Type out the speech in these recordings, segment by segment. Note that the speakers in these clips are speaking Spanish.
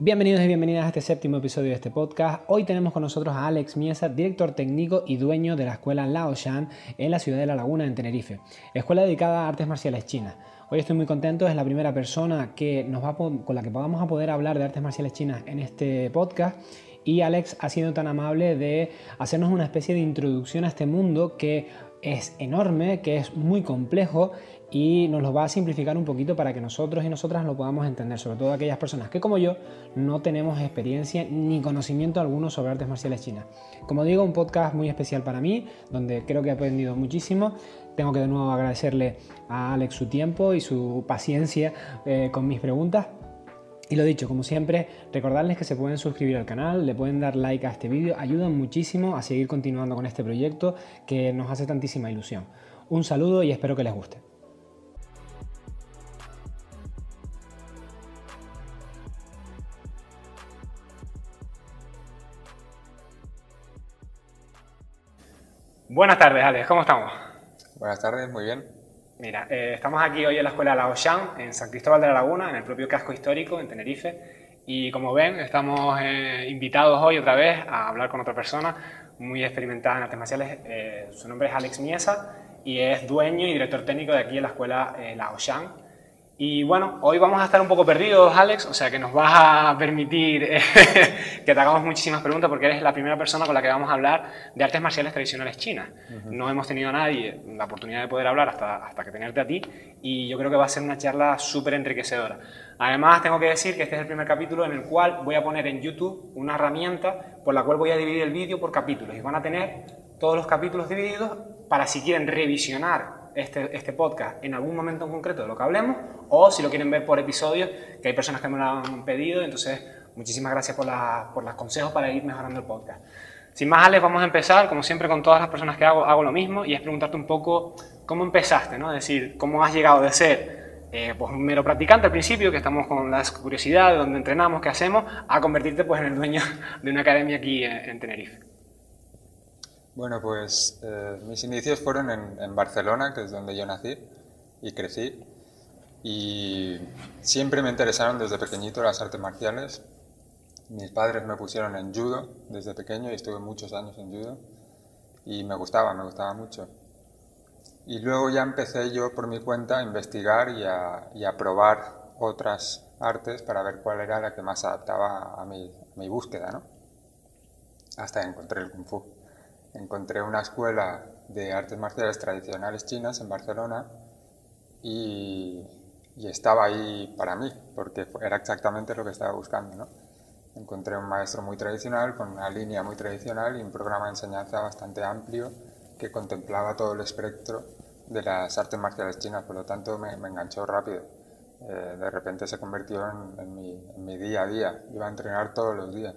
Bienvenidos y bienvenidas a este séptimo episodio de este podcast. Hoy tenemos con nosotros a Alex Miesa, director técnico y dueño de la escuela Laoshan en la ciudad de La Laguna, en Tenerife. Escuela dedicada a artes marciales chinas. Hoy estoy muy contento, es la primera persona que nos va con la que vamos a poder hablar de artes marciales chinas en este podcast. Y Alex ha sido tan amable de hacernos una especie de introducción a este mundo que es enorme, que es muy complejo y nos lo va a simplificar un poquito para que nosotros y nosotras lo podamos entender, sobre todo aquellas personas que como yo no tenemos experiencia ni conocimiento alguno sobre artes marciales chinas. Como digo, un podcast muy especial para mí, donde creo que he aprendido muchísimo. Tengo que de nuevo agradecerle a Alex su tiempo y su paciencia eh, con mis preguntas. Y lo dicho, como siempre, recordarles que se pueden suscribir al canal, le pueden dar like a este vídeo, ayudan muchísimo a seguir continuando con este proyecto que nos hace tantísima ilusión. Un saludo y espero que les guste. Buenas tardes, Alex, ¿cómo estamos? Buenas tardes, muy bien. Mira, eh, estamos aquí hoy en la Escuela La Ocean, en San Cristóbal de la Laguna, en el propio casco histórico, en Tenerife. Y como ven, estamos eh, invitados hoy otra vez a hablar con otra persona muy experimentada en artes marciales. Eh, su nombre es Alex Miesa y es dueño y director técnico de aquí en la Escuela La Ocean, y bueno, hoy vamos a estar un poco perdidos, Alex, o sea que nos vas a permitir eh, que te hagamos muchísimas preguntas porque eres la primera persona con la que vamos a hablar de artes marciales tradicionales chinas. No hemos tenido a nadie la oportunidad de poder hablar hasta, hasta que tenerte a ti y yo creo que va a ser una charla súper enriquecedora. Además, tengo que decir que este es el primer capítulo en el cual voy a poner en YouTube una herramienta por la cual voy a dividir el vídeo por capítulos y van a tener todos los capítulos divididos para si quieren revisionar este, este, podcast en algún momento en concreto de lo que hablemos, o si lo quieren ver por episodios, que hay personas que me lo han pedido, entonces muchísimas gracias por, por los consejos para ir mejorando el podcast. Sin más, Alex, vamos a empezar, como siempre con todas las personas que hago, hago lo mismo, y es preguntarte un poco cómo empezaste, ¿no? Es decir, cómo has llegado de ser eh, pues, un mero practicante al principio, que estamos con la curiosidad de dónde entrenamos, qué hacemos, a convertirte pues, en el dueño de una academia aquí en Tenerife. Bueno, pues eh, mis inicios fueron en, Barcelona, que es donde yo nací y crecí. Y siempre me interesaron desde pequeñito las artes marciales. Mis padres me pusieron en judo desde pequeño y estuve muchos años en judo. Y me gustaba, me gustaba mucho. Y luego ya empecé yo por mi cuenta a investigar y a, y a probar otras artes para ver cuál era la que más adaptaba a mi, a mi búsqueda, ¿no? Hasta encontré el kung fu encontré una escuela de artes marciales tradicionales chinas en Barcelona y, estaba ahí para mí, porque era exactamente lo que estaba buscando. ¿no? Encontré un maestro muy tradicional, con una línea muy tradicional y un programa de enseñanza bastante amplio que contemplaba todo el espectro de las artes marciales chinas, por lo tanto me, enganchó rápido. Eh, de repente se convirtió en, mi, en mi día a día, iba a entrenar todos los días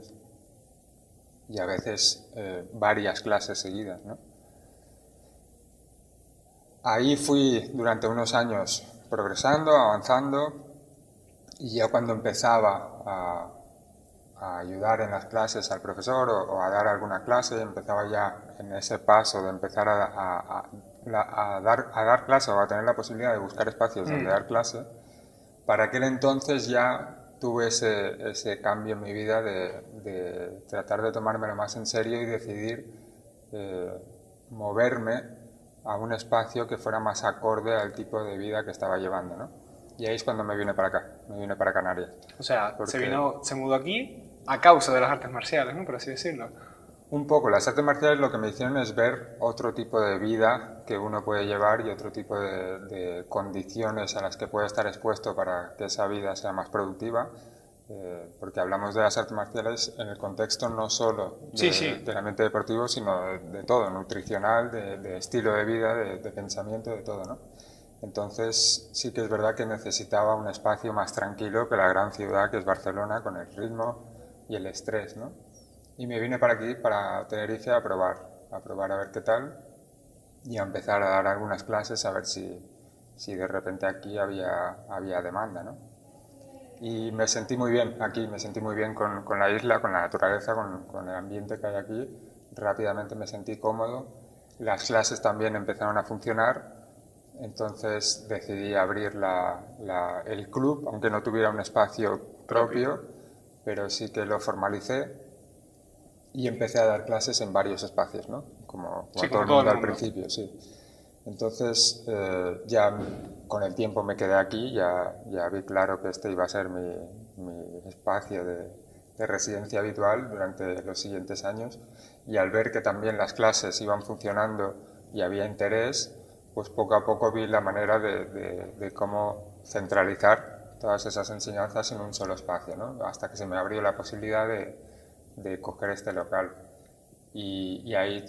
y a veces eh, varias clases seguidas. ¿no? Ahí fui durante unos años progresando, avanzando y ya cuando empezaba a, ayudar en las clases al profesor o, a dar alguna clase, empezaba ya en ese paso de empezar a, dar, a dar clase o a tener la posibilidad de buscar espacios donde mm. dar clase, para aquel entonces ya tuve ese, ese, cambio en mi vida de, de, tratar de tomármelo más en serio y decidir eh, moverme a un espacio que fuera más acorde al tipo de vida que estaba llevando, ¿no? Y ahí es cuando me vine para acá, me vine para Canarias. O sea, se, vino, se mudó aquí a causa de las artes marciales, ¿no? Por así decirlo. Un poco, las artes marciales lo que me hicieron es ver otro tipo de vida que uno puede llevar y otro tipo de, condiciones a las que puede estar expuesto para que esa vida sea más productiva. Eh, porque hablamos de las artes marciales en el contexto no solo de, del ambiente deportivo, sino de, todo, nutricional, de, estilo de vida, de, pensamiento, de todo. ¿no? Entonces sí que es verdad que necesitaba un espacio más tranquilo que la gran ciudad que es Barcelona, con el ritmo y el estrés. ¿no? Y me vine para aquí, para Tenerife, a probar, a probar a ver qué tal y a empezar a dar algunas clases a ver si, si de repente aquí había, había demanda, ¿no? Y me sentí muy bien aquí, me sentí muy bien con, con la isla, con la naturaleza, con, con, el ambiente que hay aquí. Rápidamente me sentí cómodo. Las clases también empezaron a funcionar, entonces decidí abrir la, la, el club, aunque no tuviera un espacio propio pero sí que lo formalicé y empecé a dar clases en varios espacios, ¿no? Como, todo el mundo al principio, sí. Entonces, eh, ya con el tiempo me quedé aquí, ya, ya vi claro que este iba a ser mi, mi espacio de, de, residencia habitual durante los siguientes años. Y al ver que también las clases iban funcionando y había interés, pues poco a poco vi la manera de, de, cómo centralizar todas esas enseñanzas en un solo espacio, ¿no? hasta que se me abrió la posibilidad de, de coger este local. Y, y, ahí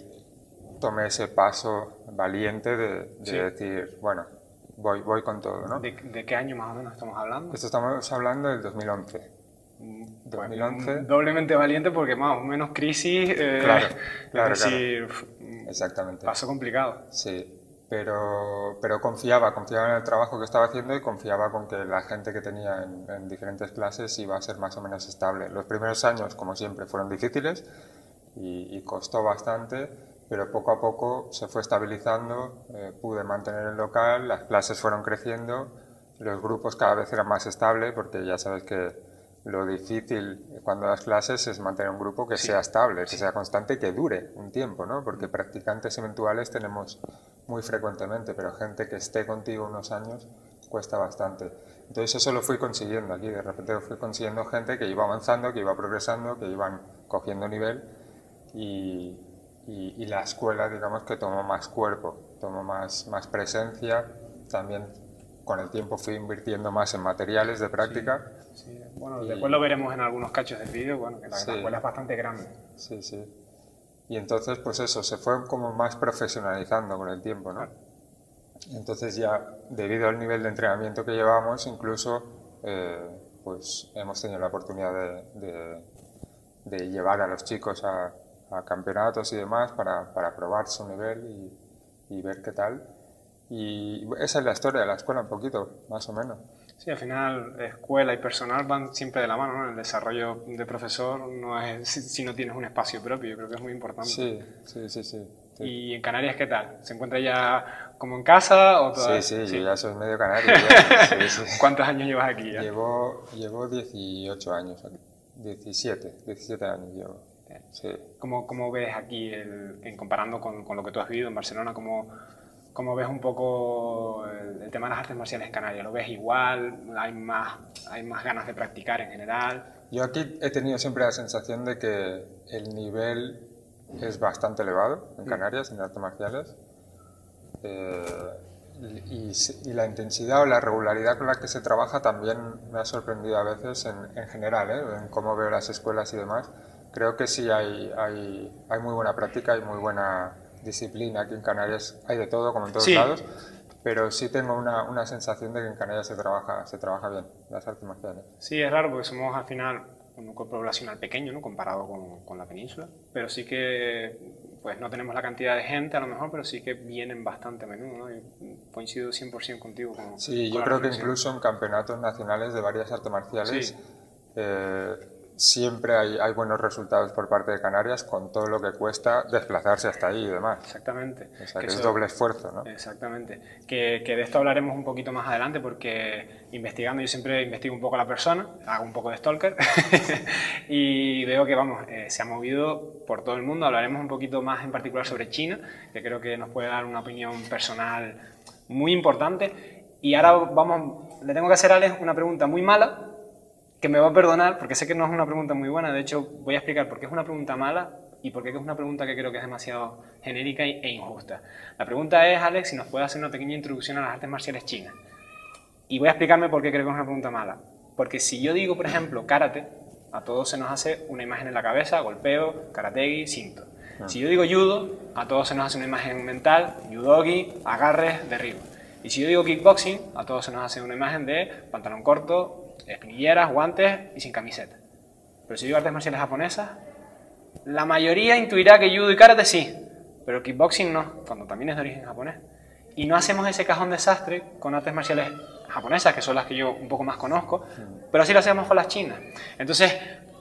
tomé ese paso valiente de, decir, bueno, voy, voy con todo. ¿no? ¿De, ¿De, qué año más o menos estamos hablando? Esto estamos hablando del 2011. 2011. Mm, doblemente valiente porque más o menos crisis. Eh, claro, claro, Exactamente. Paso complicado. Sí, pero, pero confiaba, confiaba en el trabajo que estaba haciendo y confiaba con que la gente que tenía en, diferentes clases iba a ser más o menos estable. Los primeros años, como siempre, fueron difíciles y, y costó bastante, pero poco a poco se fue estabilizando, eh, pude mantener el local, las clases fueron creciendo, los grupos cada vez eran más estables, porque ya sabes que lo difícil cuando das clases es mantener un grupo que sea estable, que sea constante y que dure un tiempo, ¿no? Porque practicantes eventuales tenemos muy frecuentemente, pero gente que esté contigo unos años cuesta bastante. Entonces eso lo fui consiguiendo aquí, de repente fui consiguiendo gente que iba avanzando, que iba progresando, que iban cogiendo nivel y, y, la escuela, digamos, que tomó más cuerpo, tomó más, más presencia, también con el tiempo fui invirtiendo más en materiales de práctica. Sí, Bueno, después lo veremos en algunos cachos del vídeo, bueno, que la, escuela es bastante grande. Sí, sí. Y entonces, pues eso, se fue como más profesionalizando con el tiempo, ¿no? Entonces ya, debido al nivel de entrenamiento que llevamos, incluso, eh, pues hemos tenido la oportunidad de, de llevar a los chicos a, a campeonatos y demás para, para probar su nivel y, y, ver qué tal. Y esa es la historia de la escuela un poquito, más o menos. Sí, al final escuela y personal van siempre de la mano, ¿no? El desarrollo de profesor no es si, no tienes un espacio propio, yo creo que es muy importante. Sí, sí, sí, sí. ¿Y en Canarias qué tal? ¿Se encuentra ya como en casa o todavía? Sí, sí, yo ya soy medio canario. ¿Cuántos años llevas aquí ya? Llevo, llevo 18 años aquí. 17, 17 años llevo. Sí. ¿Cómo, ¿Cómo, ves aquí, el, en comparando con, con, lo que tú has vivido en Barcelona, cómo, cómo ves un poco el, tema de las artes marciales en Canarias? ¿Lo ves igual? ¿Hay más, ¿Hay más ganas de practicar en general? Yo aquí he tenido siempre la sensación de que el nivel es bastante elevado en mm. Canarias, en artes marciales. Eh, y, y, la intensidad o la regularidad con la que se trabaja también me ha sorprendido a veces en, en general, ¿eh? en cómo veo las escuelas y demás creo que sí hay, hay, hay muy buena práctica y muy buena disciplina. Aquí en Canarias hay de todo, como en todos lados, pero sí tengo una, una, sensación de que en Canarias se trabaja, se trabaja bien las artes marciales. Sí, es raro porque somos al final un cuerpo poblacional pequeño, ¿no? comparado con, con, la península, pero sí que pues no tenemos la cantidad de gente a lo mejor, pero sí que vienen bastante a menudo. ¿no? Y coincido 100% contigo. Con, sí, yo creo que incluso en campeonatos nacionales de varias artes marciales. Eh, siempre hay, hay, buenos resultados por parte de Canarias con todo lo que cuesta desplazarse hasta ahí y demás. Exactamente. O sea, que, es doble esfuerzo, ¿no? Exactamente. Que, que, de esto hablaremos un poquito más adelante porque investigando, yo siempre investigo un poco a la persona, hago un poco de stalker y veo que, vamos, eh, se ha movido por todo el mundo. Hablaremos un poquito más en particular sobre China, que creo que nos puede dar una opinión personal muy importante. Y ahora vamos, le tengo que hacer a Alex una pregunta muy mala, que me va a perdonar, porque sé que no es una pregunta muy buena, de hecho voy a explicar por qué es una pregunta mala y por qué es una pregunta que creo que es demasiado genérica e injusta. La pregunta es, Alex, si nos puede hacer una pequeña introducción a las artes marciales chinas. Y voy a explicarme por qué creo que es una pregunta mala. Porque si yo digo, por ejemplo, karate, a todos se nos hace una imagen en la cabeza, golpeo, karategi, cinto. Ah. Si yo digo judo, a todos se nos hace una imagen mental, judogi, agarres, derribo. Y si yo digo kickboxing, a todos se nos hace una imagen de pantalón corto, espinilleras, guantes y sin camiseta. Pero si digo artes marciales japonesas, la mayoría intuirá que judo y karate sí, pero kickboxing no, cuando también es de origen japonés. Y no hacemos ese cajón desastre con artes marciales japonesas, que son las que yo un poco más conozco, pero así lo hacemos con las chinas. Entonces,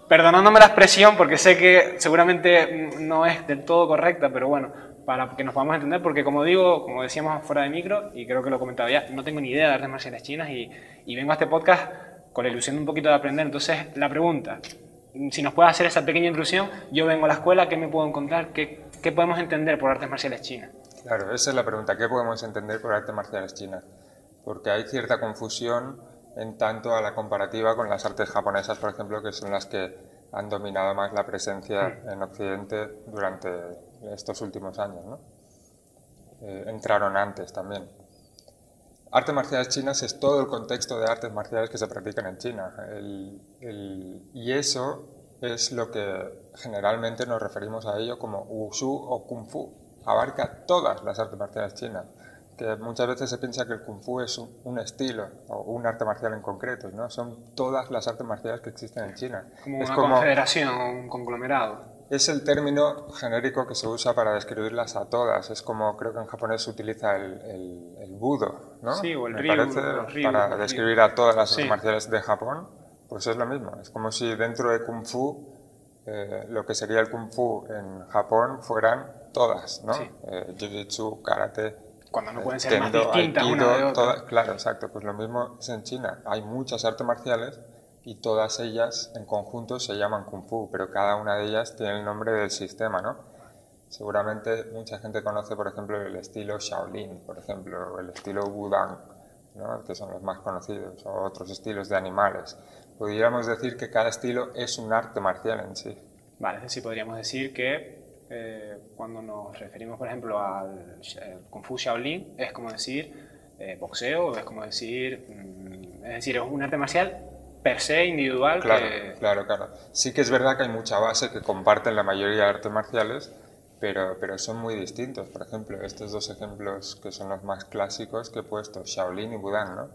perdonándome la expresión, porque sé que seguramente no es del todo correcta, pero bueno, para que nos podamos entender, porque como digo, como decíamos fuera de micro, y creo que lo he comentado ya, no tengo ni idea de artes marciales chinas y, y vengo a este podcast con la ilusión un poquito de aprender. Entonces, la pregunta, si nos puede hacer esa pequeña intrusión, yo vengo a la escuela, ¿qué me puedo encontrar? ¿Qué, qué podemos entender por artes marciales chinas? Claro, esa es la pregunta. ¿Qué podemos entender por artes marciales chinas? Porque hay cierta confusión en tanto a la comparativa con las artes japonesas, por ejemplo, que son las que han dominado más la presencia mm. en Occidente durante estos últimos años. ¿no? Eh, entraron antes también. Artes marciales chinas es todo el contexto de artes marciales que se practican en China. y eso es lo que generalmente nos referimos a ello como Wushu o Kung Fu. Abarca todas las artes marciales chinas. Que muchas veces se piensa que el Kung Fu es un, estilo o un arte marcial en concreto. ¿no? Son todas las artes marciales que existen en China. Como es una confederación, un conglomerado es el término genérico que se usa para describirlas a todas. Es como creo que en japonés se utiliza el, el, budo, ¿no? Sí, o el Me ryu, parece, para describir a todas las artes marciales de Japón. Pues es lo mismo. Es como si dentro de Kung Fu, eh, lo que sería el Kung Fu en Japón fueran todas, ¿no? Eh, Jiu-Jitsu, Karate, cuando no pueden ser más distintas una de otra. claro, exacto. Pues lo mismo es en China. Hay muchas artes marciales y todas ellas en conjunto se llaman Kung Fu, pero cada una de ellas tiene el nombre del sistema, ¿no? Seguramente mucha gente conoce, por ejemplo, el estilo Shaolin, por ejemplo, o el estilo Wudang, ¿no? que son los más conocidos, o otros estilos de animales. Podríamos decir que cada estilo es un arte marcial en sí. Vale, es decir, podríamos decir que eh, cuando nos referimos, por ejemplo, al Kung Fu Shaolin, es como decir eh, boxeo, es como decir, mm, es decir, es un arte marcial per se individual. Claro, claro, claro. Sí que es verdad que hay mucha base que comparten la mayoría de artes marciales, pero, pero son muy distintos. Por ejemplo, estos dos ejemplos que son los más clásicos que he puesto, Shaolin y Budán, ¿no?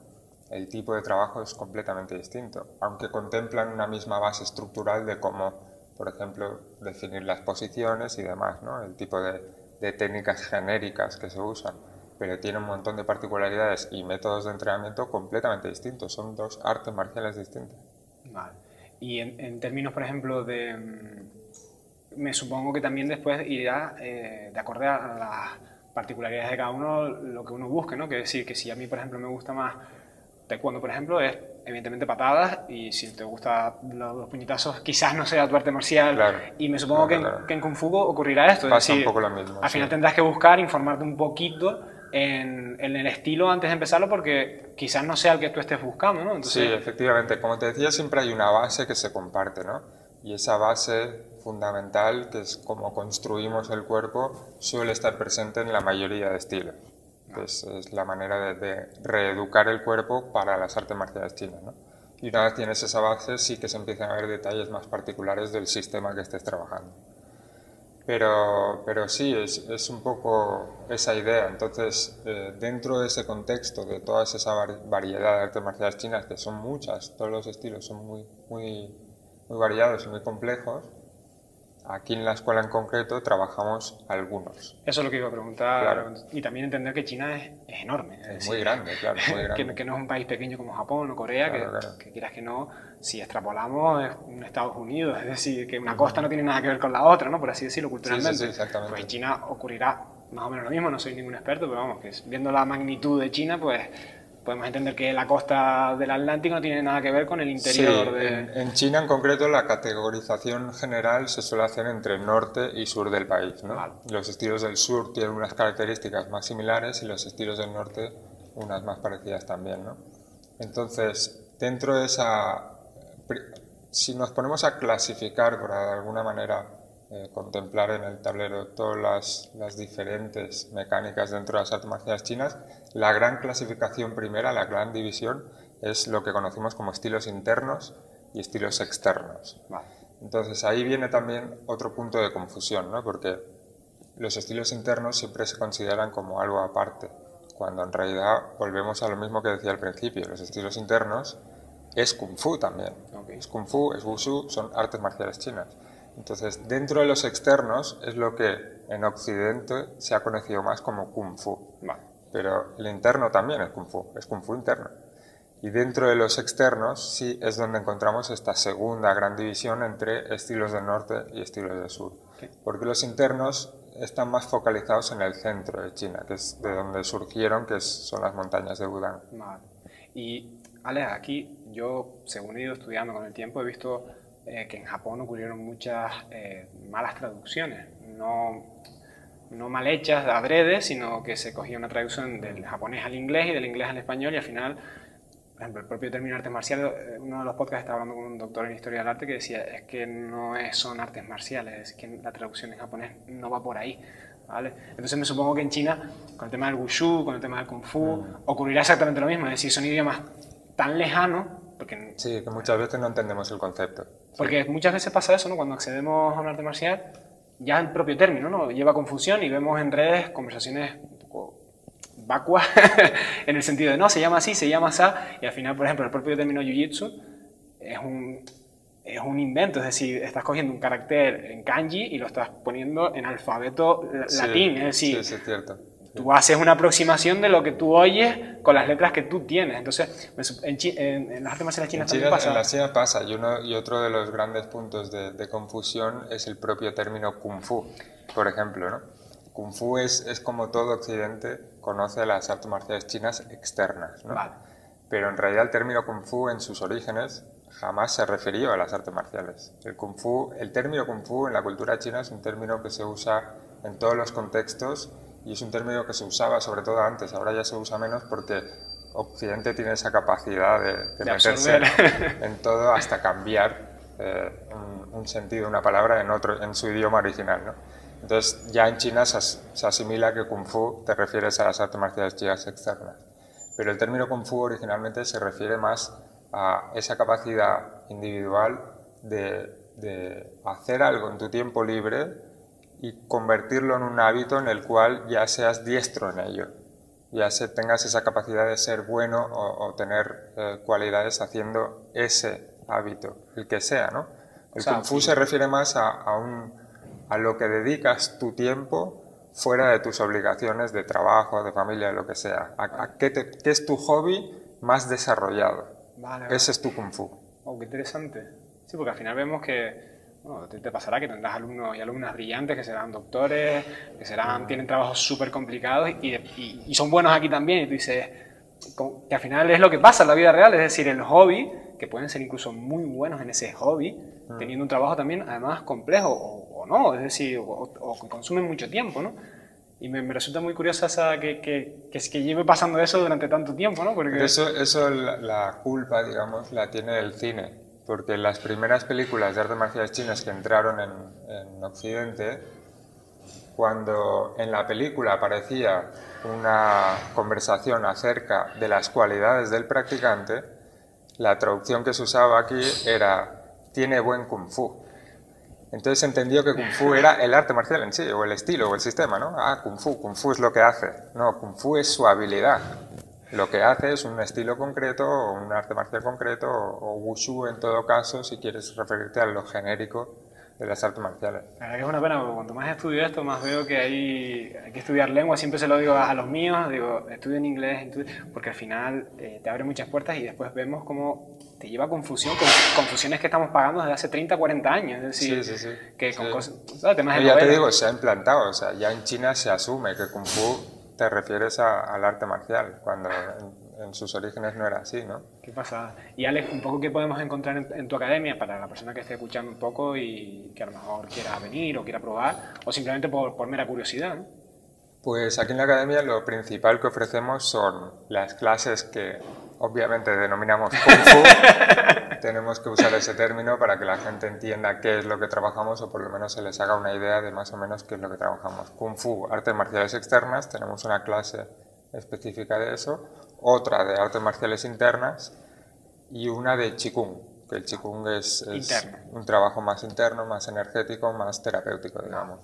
El tipo de trabajo es completamente distinto, aunque contemplan una misma base estructural de cómo, por ejemplo, definir las posiciones y demás, ¿no? El tipo de, de técnicas genéricas que se usan pero tiene un montón de particularidades y métodos de entrenamiento completamente distintos. Son dos artes marciales distintas. Vale. Y en, términos, por ejemplo, de... Me supongo que también después irá eh, de acuerdo a las particularidades de cada uno lo que uno busque, ¿no? Que decir que si a mí, por ejemplo, me gusta más taekwondo, por ejemplo, es evidentemente patadas y si te gustan los, puñetazos quizás no sea tu arte marcial y me supongo que, en, Kung Fu ocurrirá esto. Pasa un poco lo mismo. Al final tendrás que buscar, informarte un poquito en, el estilo antes de empezarlo porque quizás no sea el que tú estés buscando, ¿no? Sí, efectivamente. Como te decía, siempre hay una base que se comparte, ¿no? Y esa base fundamental, que es como construimos el cuerpo, suele estar presente en la mayoría de estilos. Pues es la manera de, reeducar el cuerpo para las artes marciales chinas, ¿no? Y una vez tienes esa base, sí que se empiezan a ver detalles más particulares del sistema que estés trabajando. Pero, pero sí, es, es, un poco esa idea. Entonces, eh, dentro de ese contexto, de toda esa variedad de artes marciales chinas, que son muchas, todos los estilos son muy, muy, muy variados y muy complejos, Aquí en la escuela en concreto trabajamos algunos. Eso es lo que iba a preguntar. Y también entender que China es, enorme. Es, muy grande, claro. Muy grande. que, no es un país pequeño como Japón o Corea, que, quieras que no, si extrapolamos es un Estados Unidos, es decir, que una costa no tiene nada que ver con la otra, ¿no? por así decirlo, culturalmente. Sí, sí, exactamente. Pues en China ocurrirá más o menos lo mismo, no soy ningún experto, pero vamos, que viendo la magnitud de China, pues podemos entender que la costa del Atlántico no tiene nada que ver con el interior sí, de... En, China en concreto la categorización general se suele hacer entre norte y sur del país. ¿no? Los estilos del sur tienen unas características más similares y los estilos del norte unas más parecidas también. ¿no? Entonces, dentro de esa... Si nos ponemos a clasificar, por alguna manera, eh, contemplar en el tablero todas las, las, diferentes mecánicas dentro de las artes marciales chinas, la gran clasificación primera, la gran división, es lo que conocemos como estilos internos y estilos externos. Entonces ahí viene también otro punto de confusión, ¿no? porque los estilos internos siempre se consideran como algo aparte, cuando en realidad volvemos a lo mismo que decía al principio, los estilos internos es kung fu también. Es kung fu, es wushu, son artes marciales chinas. Entonces, dentro de los externos es lo que en Occidente se ha conocido más como Kung Fu. Pero el interno también es Kung Fu, es Kung Fu interno. Y dentro de los externos sí es donde encontramos esta segunda gran división entre estilos del norte y estilos del sur. Porque los internos están más focalizados en el centro de China, que es de donde surgieron, que son las montañas de Budán. Y, Ale, aquí yo, según he ido estudiando con el tiempo, he visto eh, que en Japón ocurrieron muchas eh, malas traducciones, no, no mal hechas de adrede, sino que se cogía una traducción del japonés al inglés y del inglés al español y al final, por ejemplo, el propio término artes marciales, eh, uno de los podcasts estaba hablando con un doctor en historia del arte que decía, es que no es, son artes marciales, es que la traducción en japonés no va por ahí. ¿Vale? Entonces me supongo que en China, con el tema del wushu, con el tema del kung fu, mm. ocurrirá exactamente lo mismo, es decir, son idiomas tan lejanos porque, sí, que muchas veces no entendemos el concepto. Porque muchas veces pasa eso, ¿no? Cuando accedemos a un arte marcial, ya el propio término, ¿no? Lleva confusión y vemos en redes conversaciones un poco vacuas en el sentido de, no, se llama así, se llama así, y al final, por ejemplo, el propio término jiu-jitsu es un, es un invento, es decir, estás cogiendo un carácter en kanji y lo estás poniendo en alfabeto latín, es decir, sí, es cierto Tú haces una aproximación de lo que tú oyes con las letras que tú tienes. Entonces, en, en, las artes marciales chinas también pasa. En la China pasa. Y, uno, y otro de los grandes puntos de, confusión es el propio término kung fu, por ejemplo. ¿no? Kung fu es, es como todo occidente conoce las artes marciales chinas externas. ¿no? Pero en realidad el término kung fu en sus orígenes jamás se refirió a las artes marciales. El kung fu, el término kung fu en la cultura china es un término que se usa en todos los contextos y es un término que se usaba sobre todo antes, ahora ya se usa menos porque Occidente tiene esa capacidad de, meterse en todo hasta cambiar eh, un, sentido, una palabra en, otro, en su idioma original. ¿no? Entonces ya en China se, se, asimila que Kung Fu te refieres a las artes marciales chinas externas, pero el término Kung Fu originalmente se refiere más a esa capacidad individual de, de hacer algo en tu tiempo libre y convertirlo en un hábito en el cual ya seas diestro en ello, ya se, tengas esa capacidad de ser bueno o, tener eh, cualidades haciendo ese hábito, el que sea, ¿no? El Kung Fu se refiere más a, a, un, a lo que dedicas tu tiempo fuera de tus obligaciones de trabajo, de familia, de lo que sea. A, qué, qué, es tu hobby más desarrollado. Ese es tu Kung Fu. Oh, qué interesante. Sí, porque al final vemos que te, pasará que tendrás alumnos y alumnas brillantes que serán doctores, que serán, tienen trabajos súper complicados y, y, son buenos aquí también. Y tú dices que al final es lo que pasa en la vida real, es decir, el hobby, que pueden ser incluso muy buenos en ese hobby, mm. teniendo un trabajo también además complejo o, no, es decir, o, que consumen mucho tiempo, ¿no? Y me, resulta muy curiosa esa que, que, que, que, lleve pasando eso durante tanto tiempo, ¿no? Porque... Eso, eso la, la culpa, digamos, la tiene el cine porque las primeras películas de artes marciales chinas que entraron en, Occidente, cuando en la película aparecía una conversación acerca de las cualidades del practicante, la traducción que se usaba aquí era tiene buen kung fu. Entonces se entendió que kung fu era el arte marcial en sí, o el estilo, o el sistema, ¿no? Ah, kung fu, kung fu es lo que hace. No, kung fu es su habilidad lo que hace es un estilo concreto, o un arte marcial concreto, o, wushu en todo caso, si quieres referirte a lo genérico de las artes marciales. La verdad que es una pena, porque cuanto más estudio esto, más veo que hay, hay que estudiar lengua. Siempre se lo digo a, los míos, digo, en inglés, porque al final eh, te abre muchas puertas y después vemos cómo te lleva a confusión, con confusiones que estamos pagando desde hace 30, 40 años. Es decir, sí, sí, sí. que con cosas, temas de Ya te digo, se ha implantado, o sea, ya en China se asume que Kung Fu te refieres al arte marcial, cuando en, sus orígenes no era así, ¿no? Qué pasa. Y Alex, un poco qué podemos encontrar en, tu academia para la persona que esté escuchando un poco y que a lo mejor quiera venir o quiera probar, o simplemente por, por mera curiosidad. ¿no? Pues aquí en la academia lo principal que ofrecemos son las clases que obviamente denominamos Kung Fu. Tenemos que usar ese término para que la gente entienda qué es lo que trabajamos o por lo menos se les haga una idea de más o menos qué es lo que trabajamos. Kung Fu, artes marciales externas, tenemos una clase específica de eso, otra de artes marciales internas y una de Qigong, que el Qigong es, un trabajo más interno, más energético, más terapéutico, digamos.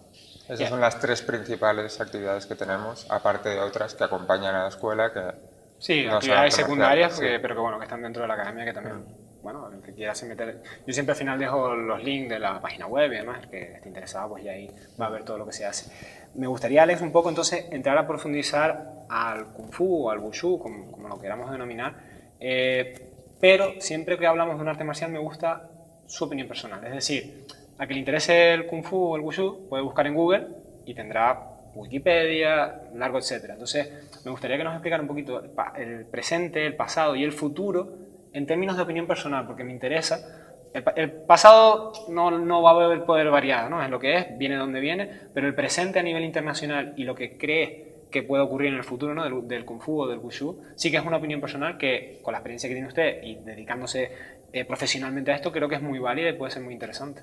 Esas son las tres principales actividades que tenemos, aparte de otras que acompañan a la escuela. Que sí, actividades secundarias, pero que, bueno, que están dentro de la academia, que también, bueno, el que quiera se meter. Yo siempre al final dejo los links de la página web y demás, que esté interesado, pues y ahí va a ver todo lo que se hace. Me gustaría, Alex, un poco entonces entrar a profundizar al Kung Fu o al Wushu, como, como lo queramos denominar, eh, pero siempre que hablamos de un arte marcial me gusta su opinión personal. Es decir, a que le interese el Kung Fu o el Wushu, puede buscar en Google y tendrá Wikipedia, largo, etcétera. Entonces, me gustaría que nos explicara un poquito el presente, el pasado y el futuro en términos de opinión personal, porque me interesa el, pasado no, no, va a poder variar, ¿no? Es lo que es, viene donde viene, pero el presente a nivel internacional y lo que cree que puede ocurrir en el futuro ¿no? del, Kung Fu o del Wushu, sí que es una opinión personal que con la experiencia que tiene usted y dedicándose eh, profesionalmente a esto, creo que es muy válida y puede ser muy interesante.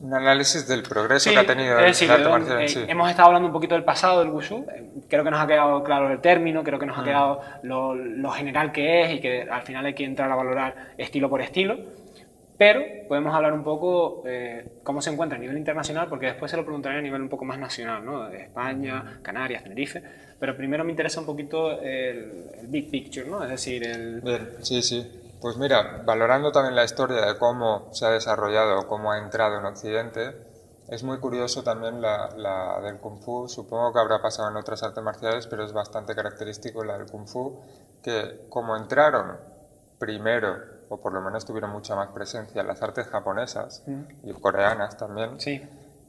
Un análisis del progreso que ha tenido el arte marcial eh, Hemos estado hablando un poquito del pasado del Wushu. Eh, creo que nos ha quedado claro el término, creo que nos ha mm. quedado lo, lo, general que es y que al final hay que entrar a valorar estilo por estilo. Pero podemos hablar un poco eh, cómo se encuentra a nivel internacional, porque después se lo preguntaré a nivel un poco más nacional, ¿no? De España, Canarias, Tenerife. Pero primero me interesa un poquito el, el big picture, ¿no? Es decir, el... Sí, sí. Pues mira, valorando también la historia de cómo se ha desarrollado, cómo ha entrado en Occidente, es muy curioso también la, del Kung Fu. Supongo que habrá pasado en otras artes marciales, pero es bastante característico la del Kung Fu, que como entraron primero, o por lo menos tuvieron mucha más presencia, las artes japonesas mm. y coreanas también, sí.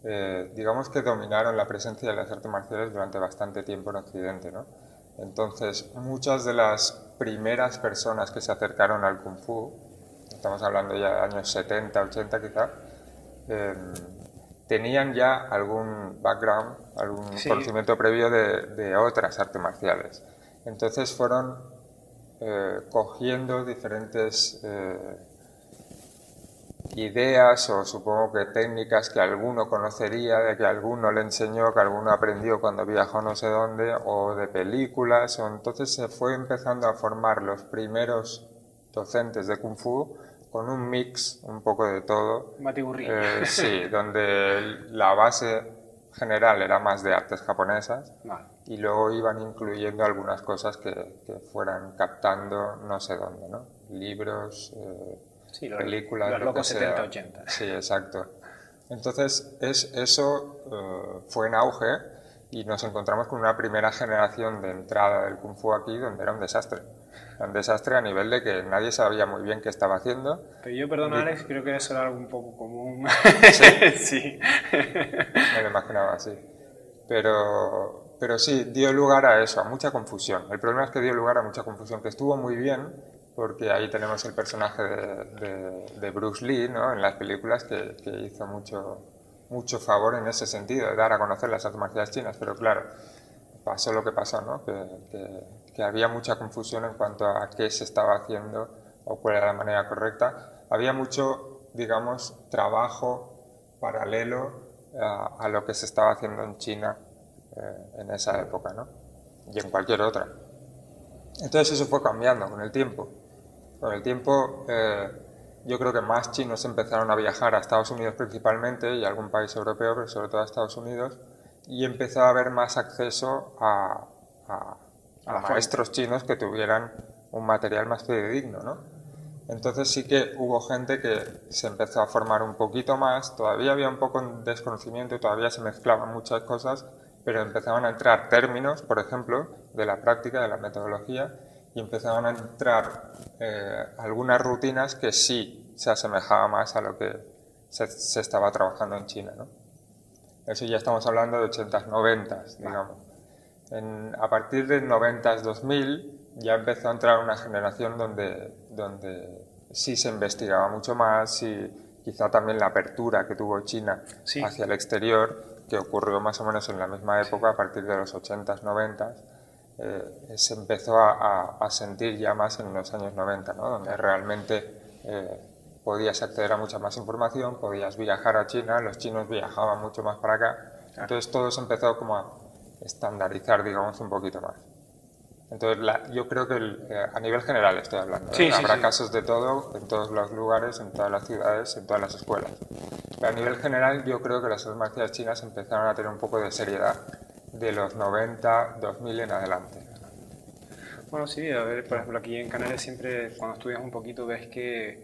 Eh, digamos que dominaron la presencia de las artes marciales durante bastante tiempo en Occidente, ¿no? Entonces, muchas de las primeras personas que se acercaron al Kung Fu, estamos hablando ya de años 70, 80 quizá, em, tenían ya algún background, algún conocimiento previo de, otras artes marciales. Entonces fueron eh, cogiendo diferentes eh, ideas o supongo que técnicas que alguno conocería, de que alguno le enseñó, que alguno aprendió cuando viajó no sé dónde, o de películas, o entonces se fue empezando a formar los primeros docentes de Kung Fu con un mix un poco de todo. Eh, sí, donde la base general era más de artes japonesas y luego iban incluyendo algunas cosas que, que, fueran captando no sé dónde, ¿no? Libros, eh, sí, películas. Los 70, 80. Sí, exacto. Entonces, es, eso eh, fue en auge y nos encontramos con una primera generación de entrada del Kung Fu aquí donde era un desastre. Un desastre a nivel de que nadie sabía muy bien qué estaba haciendo. Pero yo, perdón, Alex, creo que eso era algo un poco común. Sí. sí. Me lo imaginaba así. Pero, pero sí, dio lugar a eso, a mucha confusión. El problema es que dio lugar a mucha confusión, que estuvo muy bien, porque ahí tenemos el personaje de, Bruce Lee ¿no? en las películas que, hizo mucho, mucho favor en ese sentido, de dar a conocer las artes marciales chinas, pero claro, pasó lo que pasó, ¿no? que, que, había mucha confusión en cuanto a qué se estaba haciendo o cuál era la manera correcta. Había mucho, digamos, trabajo paralelo a, lo que se estaba haciendo en China eh, en esa época ¿no? y en cualquier otra. Entonces eso fue cambiando con el tiempo. Con el tiempo, eh, yo creo que más chinos empezaron a viajar a Estados Unidos principalmente y a algún país europeo, pero sobre todo a Estados Unidos, y empezó a haber más acceso a, maestros chinos que tuvieran un material más fidedigno, ¿no? Entonces sí que hubo gente que se empezó a formar un poquito más, todavía había un poco de desconocimiento, todavía se mezclaban muchas cosas, pero empezaban a entrar términos, por ejemplo, de la práctica, de la metodología, y empezaban a entrar eh, algunas rutinas que sí se asemejaba más a lo que se, estaba trabajando en China. ¿no? Eso ya estamos hablando de 80s, 90s, digamos. a partir de 90s, 2000 ya empezó a entrar una generación donde, donde sí se investigaba mucho más y quizá también la apertura que tuvo China hacia el exterior, que ocurrió más o menos en la misma época, a partir de los 80s, 90s, eh, se empezó a, sentir ya más en los años 90, ¿no? donde realmente eh, podías acceder a mucha más información, podías viajar a China, los chinos viajaban mucho más para acá, entonces todo se empezó como a estandarizar, digamos, un poquito más. Entonces, yo creo que eh, a nivel general estoy hablando. Habrá casos de todo en todos los lugares, en todas las ciudades, en todas las escuelas. Pero a nivel general, yo creo que las artes marciales chinas empezaron a tener un poco de seriedad de los 90, 2000 en adelante. Bueno, sí, a ver, por ejemplo, aquí en Canarias siempre cuando estudias un poquito ves que,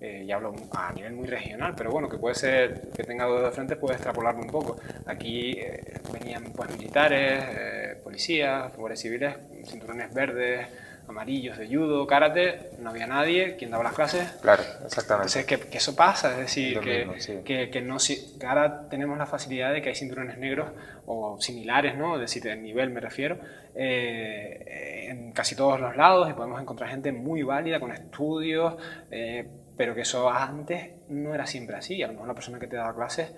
eh, ya hablo a nivel muy regional, pero bueno, que puede ser que tenga dos de frente, puede extrapolarlo un poco. Aquí eh, venían pues militares, eh, policías, guardias civiles, cinturones verdes, amarillos de judo, karate, no había nadie, quien daba las clases. Claro, exactamente. Entonces, que, que eso pasa, es decir, que, mismo, sí. que, que no, si- ahora tenemos la facilidad de que hay cinturones negros o similares, ¿no? Es decir, de nivel me refiero, eh, en casi todos los lados y podemos encontrar gente muy válida con estudios, eh, pero que eso antes no era siempre así. A lo mejor la persona que te daba clases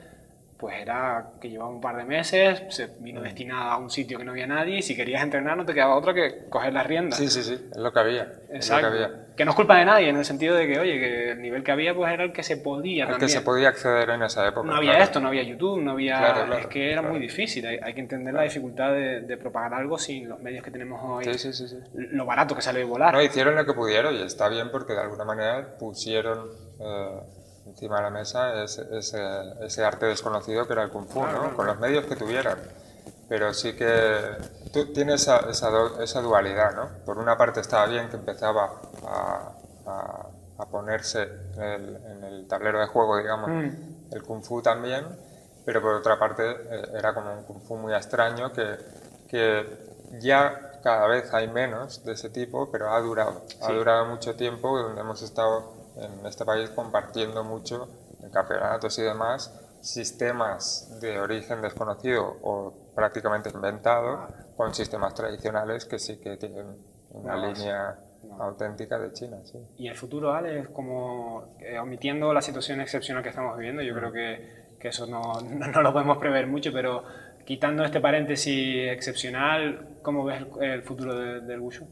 pues era que llevaba un par de meses, se vino destinada a un sitio que no había nadie y si querías entrenar no te quedaba otra que coger las riendas. Sí, sí, sí, es lo que había. Exacto. que había. Que no es culpa de nadie, en el sentido de que, oye, que el nivel que había pues era el que se podía El que se podía acceder en esa época. No había claro. esto, no había YouTube, no había... Claro, claro, es que era muy difícil, hay, hay que entender la dificultad de, de propagar algo sin los medios que tenemos hoy, Sí, sí, sí. sí. lo barato que sale de volar. No, hicieron lo que pudieron y está bien porque de alguna manera pusieron eh, encima de la mesa ese, ese, ese arte desconocido que era el Kung Fu, ¿no? Con los medios que tuvieran. Pero sí que tú tienes esa, esa, do- esa dualidad, ¿no? Por una parte estaba bien que empezaba a, a- a ponerse en el, en el tablero de juego, digamos, Mm. el Kung Fu también, pero por otra parte eh, era como un Kung Fu muy extraño que, que ya cada vez hay menos de ese tipo, pero ha durado, ha Sí. durado mucho tiempo donde hemos estado en este país compartiendo mucho en campeonatos y demás sistemas de origen desconocido o prácticamente inventado con sistemas tradicionales que sí que tienen una No, línea no. auténtica de China. Sí. Y el futuro, Ale, es como, eh, omitiendo la situación excepcional que estamos viviendo, yo creo que, que eso no, no, no lo podemos prever mucho, pero quitando este paréntesis excepcional, ¿cómo ves el, el futuro de- del Wushu?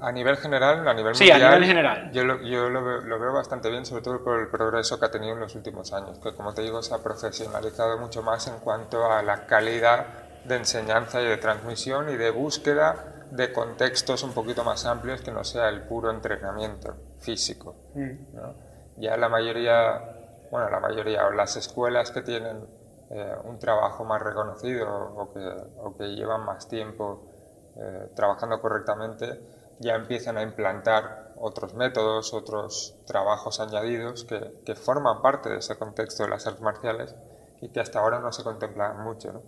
A nivel general, a nivel Sí, a mundial, nivel general. yo, lo, yo lo, veo, lo veo bastante bien, sobre todo por el progreso que ha tenido en los últimos años, que como te digo se ha profesionalizado mucho más en cuanto a la calidad de enseñanza y de transmisión y de búsqueda de contextos un poquito más amplios que no sea el puro entrenamiento físico. ¿no? Ya la mayoría, bueno, la mayoría o las escuelas que tienen eh, un trabajo más reconocido o que, o que llevan más tiempo eh, trabajando correctamente, ya empiezan a implantar otros métodos, otros trabajos añadidos que, que forman parte de ese contexto de las artes marciales y que hasta ahora no se contemplan mucho. ¿no?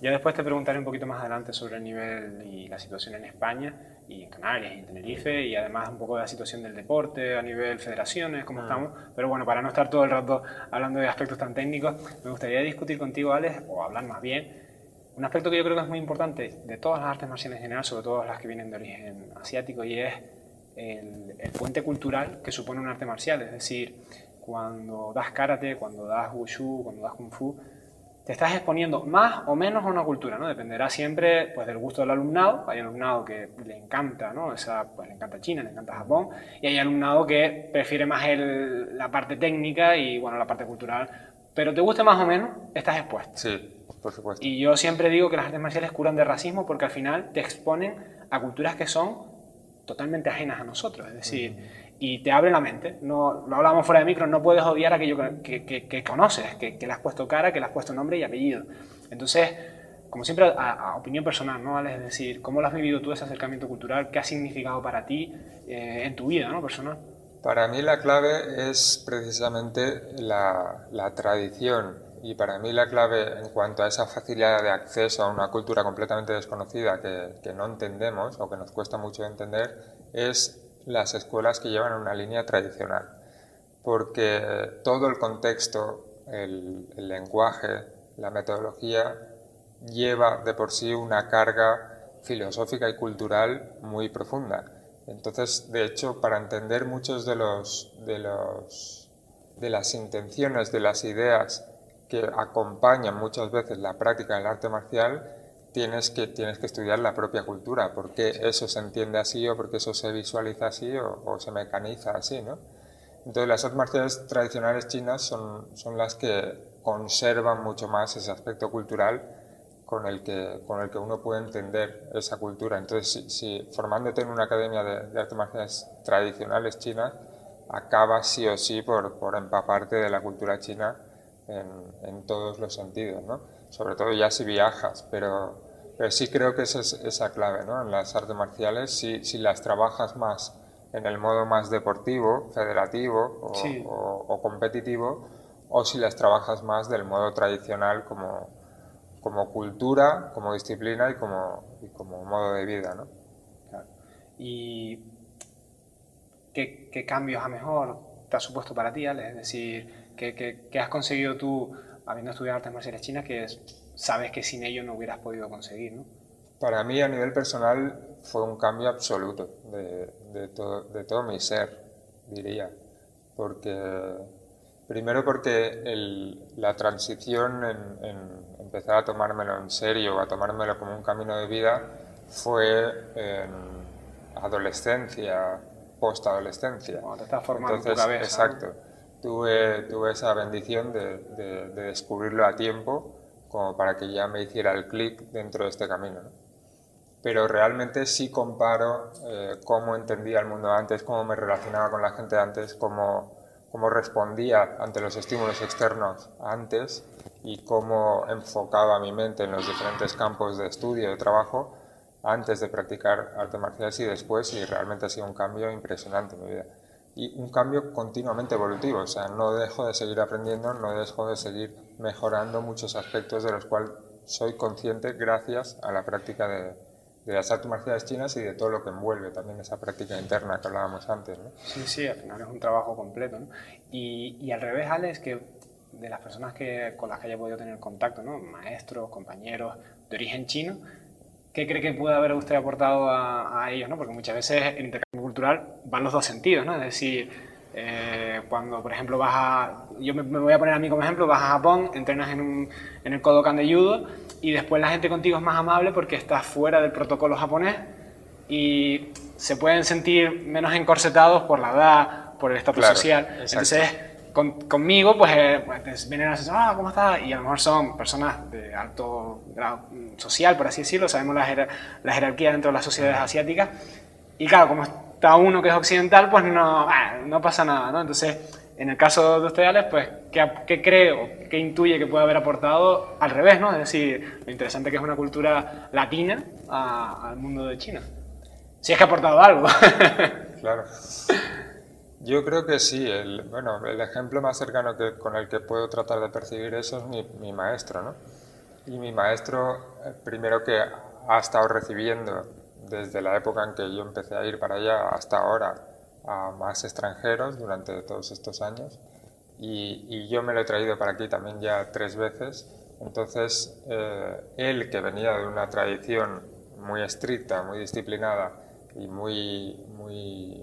Ya después te preguntaré un poquito más adelante sobre el nivel y la situación en España y en Canarias y en Tenerife y además un poco de la situación del deporte a nivel federaciones, cómo estamos. Pero bueno, para no estar todo el rato hablando de aspectos tan técnicos, me gustaría discutir contigo, Alex, o hablar más bien, un aspecto que yo creo que es muy importante de todas las artes marciales en general, sobre todo las que vienen de origen asiático, y es el, el puente cultural que supone un arte marcial. Es decir, cuando das karate, cuando das wushu, cuando das kung fu, te estás exponiendo más o menos a una cultura, ¿no? Dependerá siempre pues, del gusto del alumnado. Hay alumnado que le encanta, ¿no? Esa, pues, le encanta China, le encanta Japón, y hay alumnado que prefiere más el- la parte técnica y, bueno, la parte cultural. Pero te guste más o menos, estás expuesto. Sí, por supuesto. Y yo siempre digo que las artes marciales curan de racismo porque al final te exponen a culturas que son totalmente ajenas a nosotros. Es decir, y te abren la mente. No, lo hablábamos fuera de micro, no puedes odiar aquello que, que- que- que conoces, que, que le has puesto cara, que le has puesto nombre y apellido. Entonces, como siempre, a, a opinión personal, ¿no? ¿Vale? Es decir, ¿cómo lo has vivido tú ese acercamiento cultural? ¿Qué ha significado para ti eh, en tu vida, ¿no? Personal. Para mí la clave es precisamente la, tradición y para mí la clave en cuanto a esa facilidad de acceso a una cultura completamente desconocida que, no entendemos o que nos cuesta mucho entender es las escuelas que llevan una línea tradicional. Porque todo el contexto, el lenguaje, la metodología lleva de por sí una carga filosófica y cultural muy profunda. Entonces, de hecho, para entender muchos de los de los de las intenciones, de las ideas que acompañan muchas veces la práctica del arte marcial, tienes que tienes que estudiar la propia cultura, por qué eso se entiende así o por qué eso se visualiza así o, o se mecaniza así, ¿no? Entonces, las artes marciales tradicionales chinas son, son las que conservan mucho más ese aspecto cultural con el que, con el que uno puede entender esa cultura. Entonces, si, si formándote en una academia de, de artes marciales tradicionales chinas, acabas sí o sí por, por empaparte de la cultura china en, en todos los sentidos, ¿no? Sobre todo ya si viajas, pero, pero sí creo que esa es esa clave, ¿no? En las artes marciales, si, si las trabajas más en el modo más deportivo, federativo o, Sí. o- o competitivo, o si las trabajas más del modo tradicional como, como cultura, como disciplina y como, y como modo de vida, ¿no? Claro. ¿Y qué, cambios a mejor te ha supuesto para ti, Ale? Es decir, ¿qué, has conseguido tú habiendo estudiado artes marciales chinas que sabes que sin ello no hubieras podido conseguir, ¿no? Para mí, a nivel personal, fue un cambio absoluto de, de, de todo mi ser, diría. Porque, primero porque la transición en, empezar a tomármelo en serio, a tomármelo como un camino de vida, fue en adolescencia, post-adolescencia. Cuando te estás formando tu cabeza. Exacto. Tuve, tuve esa bendición de, de, de, descubrirlo a tiempo como para que ya me hiciera el clic dentro de este camino. ¿no? pero realmente sí comparo eh, cómo entendía el mundo antes, cómo me relacionaba con la gente antes, cómo, cómo respondía ante los estímulos externos antes y cómo enfocaba mi mente en los diferentes campos de estudio, de trabajo, antes de practicar artes marciales y después, y realmente ha sido un cambio impresionante en mi vida. Y un cambio continuamente evolutivo, o sea, no dejo de seguir aprendiendo, no dejo de seguir mejorando muchos aspectos de los cuales soy consciente gracias a la práctica de, de las artes marciales chinas y de todo lo que envuelve también esa práctica interna que hablábamos antes. ¿no? Sí, sí, al final es un trabajo completo. ¿no? Y, y, al revés, Alex, que de las personas que, con las que haya podido tener contacto, ¿no? maestros, compañeros de origen chino, ¿qué cree que puede haber usted aportado a, a ellos? ¿no? Porque muchas veces en intercambio cultural van los dos sentidos, ¿no? es decir, eh, cuando, por ejemplo, vas a. Yo me, voy a poner a mí como ejemplo, vas a Japón, entrenas en, un, en el Kodokan de judo y después la gente contigo es más amable porque estás fuera del protocolo japonés y se pueden sentir menos encorsetados por la edad, por el estatus social. Entonces, conmigo, pues, eh, pues vienen a decir, ah, ¿cómo estás? Y a lo mejor son personas de alto grado social, por así decirlo, sabemos la, la jerarquía dentro de las sociedades asiáticas. Y claro, como está uno que es occidental, pues no, ah, no pasa nada, ¿no? Entonces, en el caso de ustedes, pues, ¿qué, ¿qué, cree qué intuye que puede haber aportado al revés, ¿no? Es decir, lo interesante que es una cultura latina al mundo de China. Si es que ha aportado algo. claro. Yo creo que sí. El, bueno, el ejemplo más cercano que, con el que puedo tratar de percibir eso es mi, mi maestro, ¿no? Y mi maestro, eh, primero que ha estado recibiendo desde la época en que yo empecé a ir para allá hasta ahora a más extranjeros durante todos estos años y, yo me lo he traído para aquí también ya tres veces. Entonces, eh, él que venía de una tradición muy estricta, muy disciplinada y muy, muy,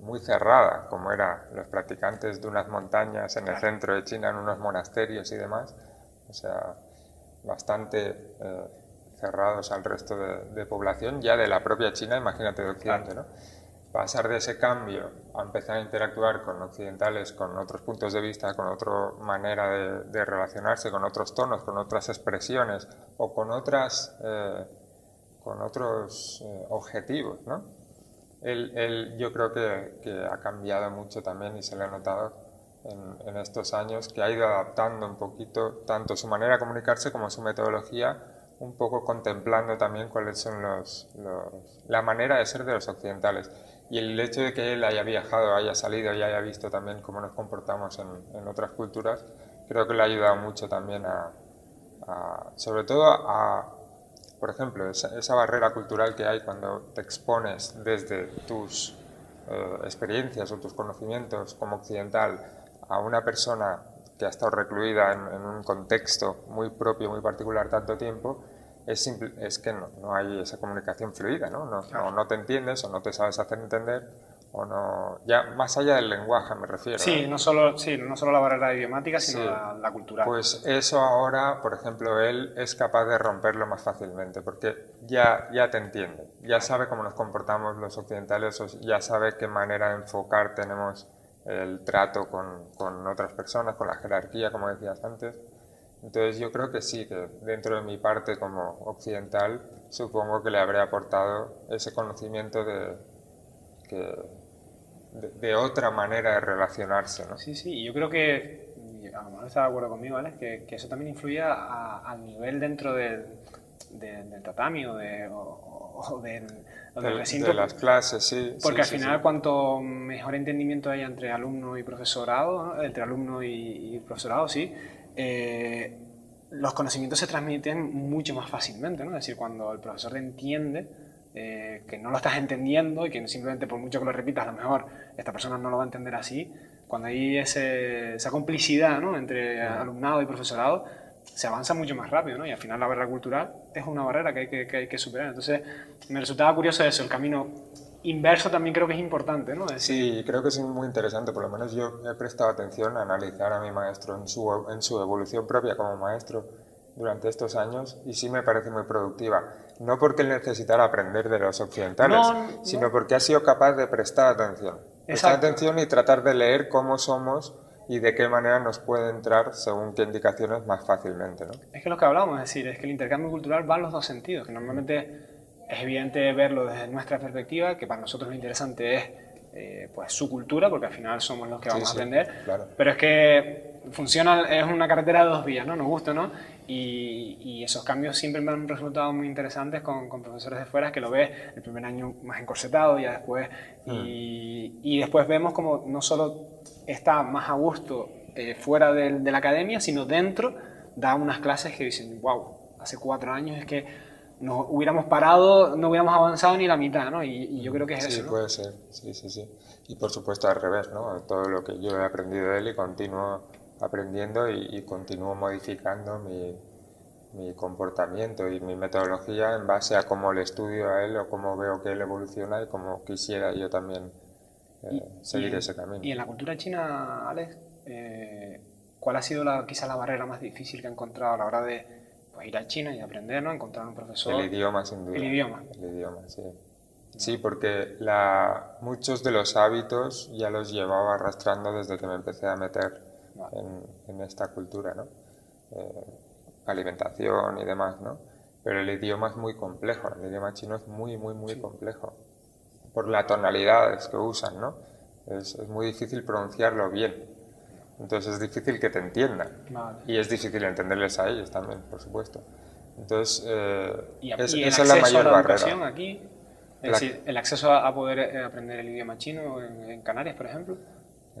muy cerrada, como eran los practicantes de unas montañas en el centro de China, en unos monasterios y demás, o sea, bastante eh, cerrados al resto de, población, ya de la propia China, imagínate de Occidente, ¿no? Pasar de ese cambio a empezar a interactuar con occidentales, con otros puntos de vista, con otra manera de, relacionarse, con otros tonos, con otras expresiones o con, otras, eh, con otros eh, objetivos, ¿no? Él, yo creo que, que, ha cambiado mucho también y se le ha notado en, en estos años que ha ido adaptando un poquito tanto su manera de comunicarse como su metodología un poco contemplando también cuáles son los, la manera de ser de los occidentales. Y el hecho de que él haya viajado, haya salido y haya visto también cómo nos comportamos en, otras culturas, creo que le ha ayudado mucho también a, sobre todo a, por ejemplo, esa, barrera cultural que hay cuando te expones desde tus eh, experiencias o tus conocimientos como occidental a una persona que ha estado recluida en, en, un contexto muy propio, muy particular tanto tiempo, es, es que no, no, hay esa comunicación fluida, ¿no? No, no te entiendes o no te sabes hacer entender o no... Ya más allá del lenguaje me refiero. Sí, ¿eh? no, solo, sí no solo la barrera idiomática, sino la, la, cultural. Pues eso ahora, por ejemplo, él es capaz de romperlo más fácilmente porque ya, ya te entiende, ya sabe cómo nos comportamos los occidentales, ya sabe qué manera de enfocar tenemos el trato con, con, otras personas, con la jerarquía, como decías antes. Entonces yo creo que sí, que dentro de mi parte como occidental, supongo que le habré aportado ese conocimiento de, de, otra manera de relacionarse. ¿no? Sí, sí, yo creo que, a lo mejor está de acuerdo conmigo, ¿vale? que, que eso también influye al nivel dentro del, del tatami o, de, o, del de, las clases, sí. Porque al final, cuanto mejor entendimiento haya entre alumno y profesorado, entre alumno y, profesorado, sí, eh, los conocimientos se transmiten mucho más fácilmente, ¿no? Es decir, cuando el profesor entiende eh, que no lo estás entendiendo y que simplemente por mucho que lo repitas, a lo mejor esta persona no lo va a entender así, cuando hay esa complicidad ¿no? entre alumnado y profesorado, se avanza mucho más rápido, ¿no? Y al final la barrera cultural es una barrera que hay que, que, hay que superar. Entonces, me resultaba curioso eso, el camino inverso también creo que es importante, ¿no? Sí, creo que es muy interesante, por lo menos yo he prestado atención a analizar a mi maestro en su, en su evolución propia como maestro durante estos años y sí me parece muy productiva. No porque él necesitara aprender de los occidentales, sino porque ha sido capaz de prestar atención. Prestar atención y tratar de leer cómo somos y de qué manera nos puede entrar según qué indicaciones más fácilmente. ¿no? Es que lo que hablamos, es decir, es que el intercambio cultural va en los dos sentidos, que normalmente es evidente verlo desde nuestra perspectiva, que para nosotros lo interesante es eh, pues su cultura, porque al final somos los que vamos a aprender, pero es que funciona, es una carretera de dos vías, ¿no? Nos gusta, ¿no? Y, esos cambios siempre me han resultado muy interesantes con, profesores de fuera que lo ves el primer año más encorsetado y después, mm. y, después vemos como no solo está más a gusto eh, fuera de, de, la academia, sino dentro da unas clases que dicen, wow, hace cuatro años es que nos hubiéramos parado, no hubiéramos avanzado ni la mitad, ¿no? Y, yo creo que es eso. Sí, puede ser, sí, sí, sí. Y por supuesto al revés, ¿no? Todo lo que yo he aprendido de él y continúo aprendiendo y, continúo modificando mi, mi, comportamiento y mi metodología en base a cómo le estudio a él o cómo veo que él evoluciona y cómo quisiera yo también eh, seguir ese camino. Y en la cultura china, Alex, eh, ¿cuál ha sido la, quizás la barrera más difícil que ha encontrado a la hora de pues, ir a China y aprender, ¿no? Encontrar un profesor. El idioma, sin duda. El idioma. El idioma, sí. Sí, porque la, muchos de los hábitos ya los llevaba arrastrando desde que me empecé a meter en, esta cultura, ¿no? Eh, alimentación y demás, ¿no? Pero el idioma es muy complejo, el idioma chino es muy, muy, muy complejo. Por las tonalidades que usan, ¿no? Es, es muy difícil pronunciarlo bien. Entonces es difícil que te entiendan. Y es difícil entenderles a ellos también, por supuesto. Entonces, eh, esa es la mayor la barrera. aquí? Es decir, el acceso a, poder eh, aprender el idioma chino en, Canarias, por ejemplo.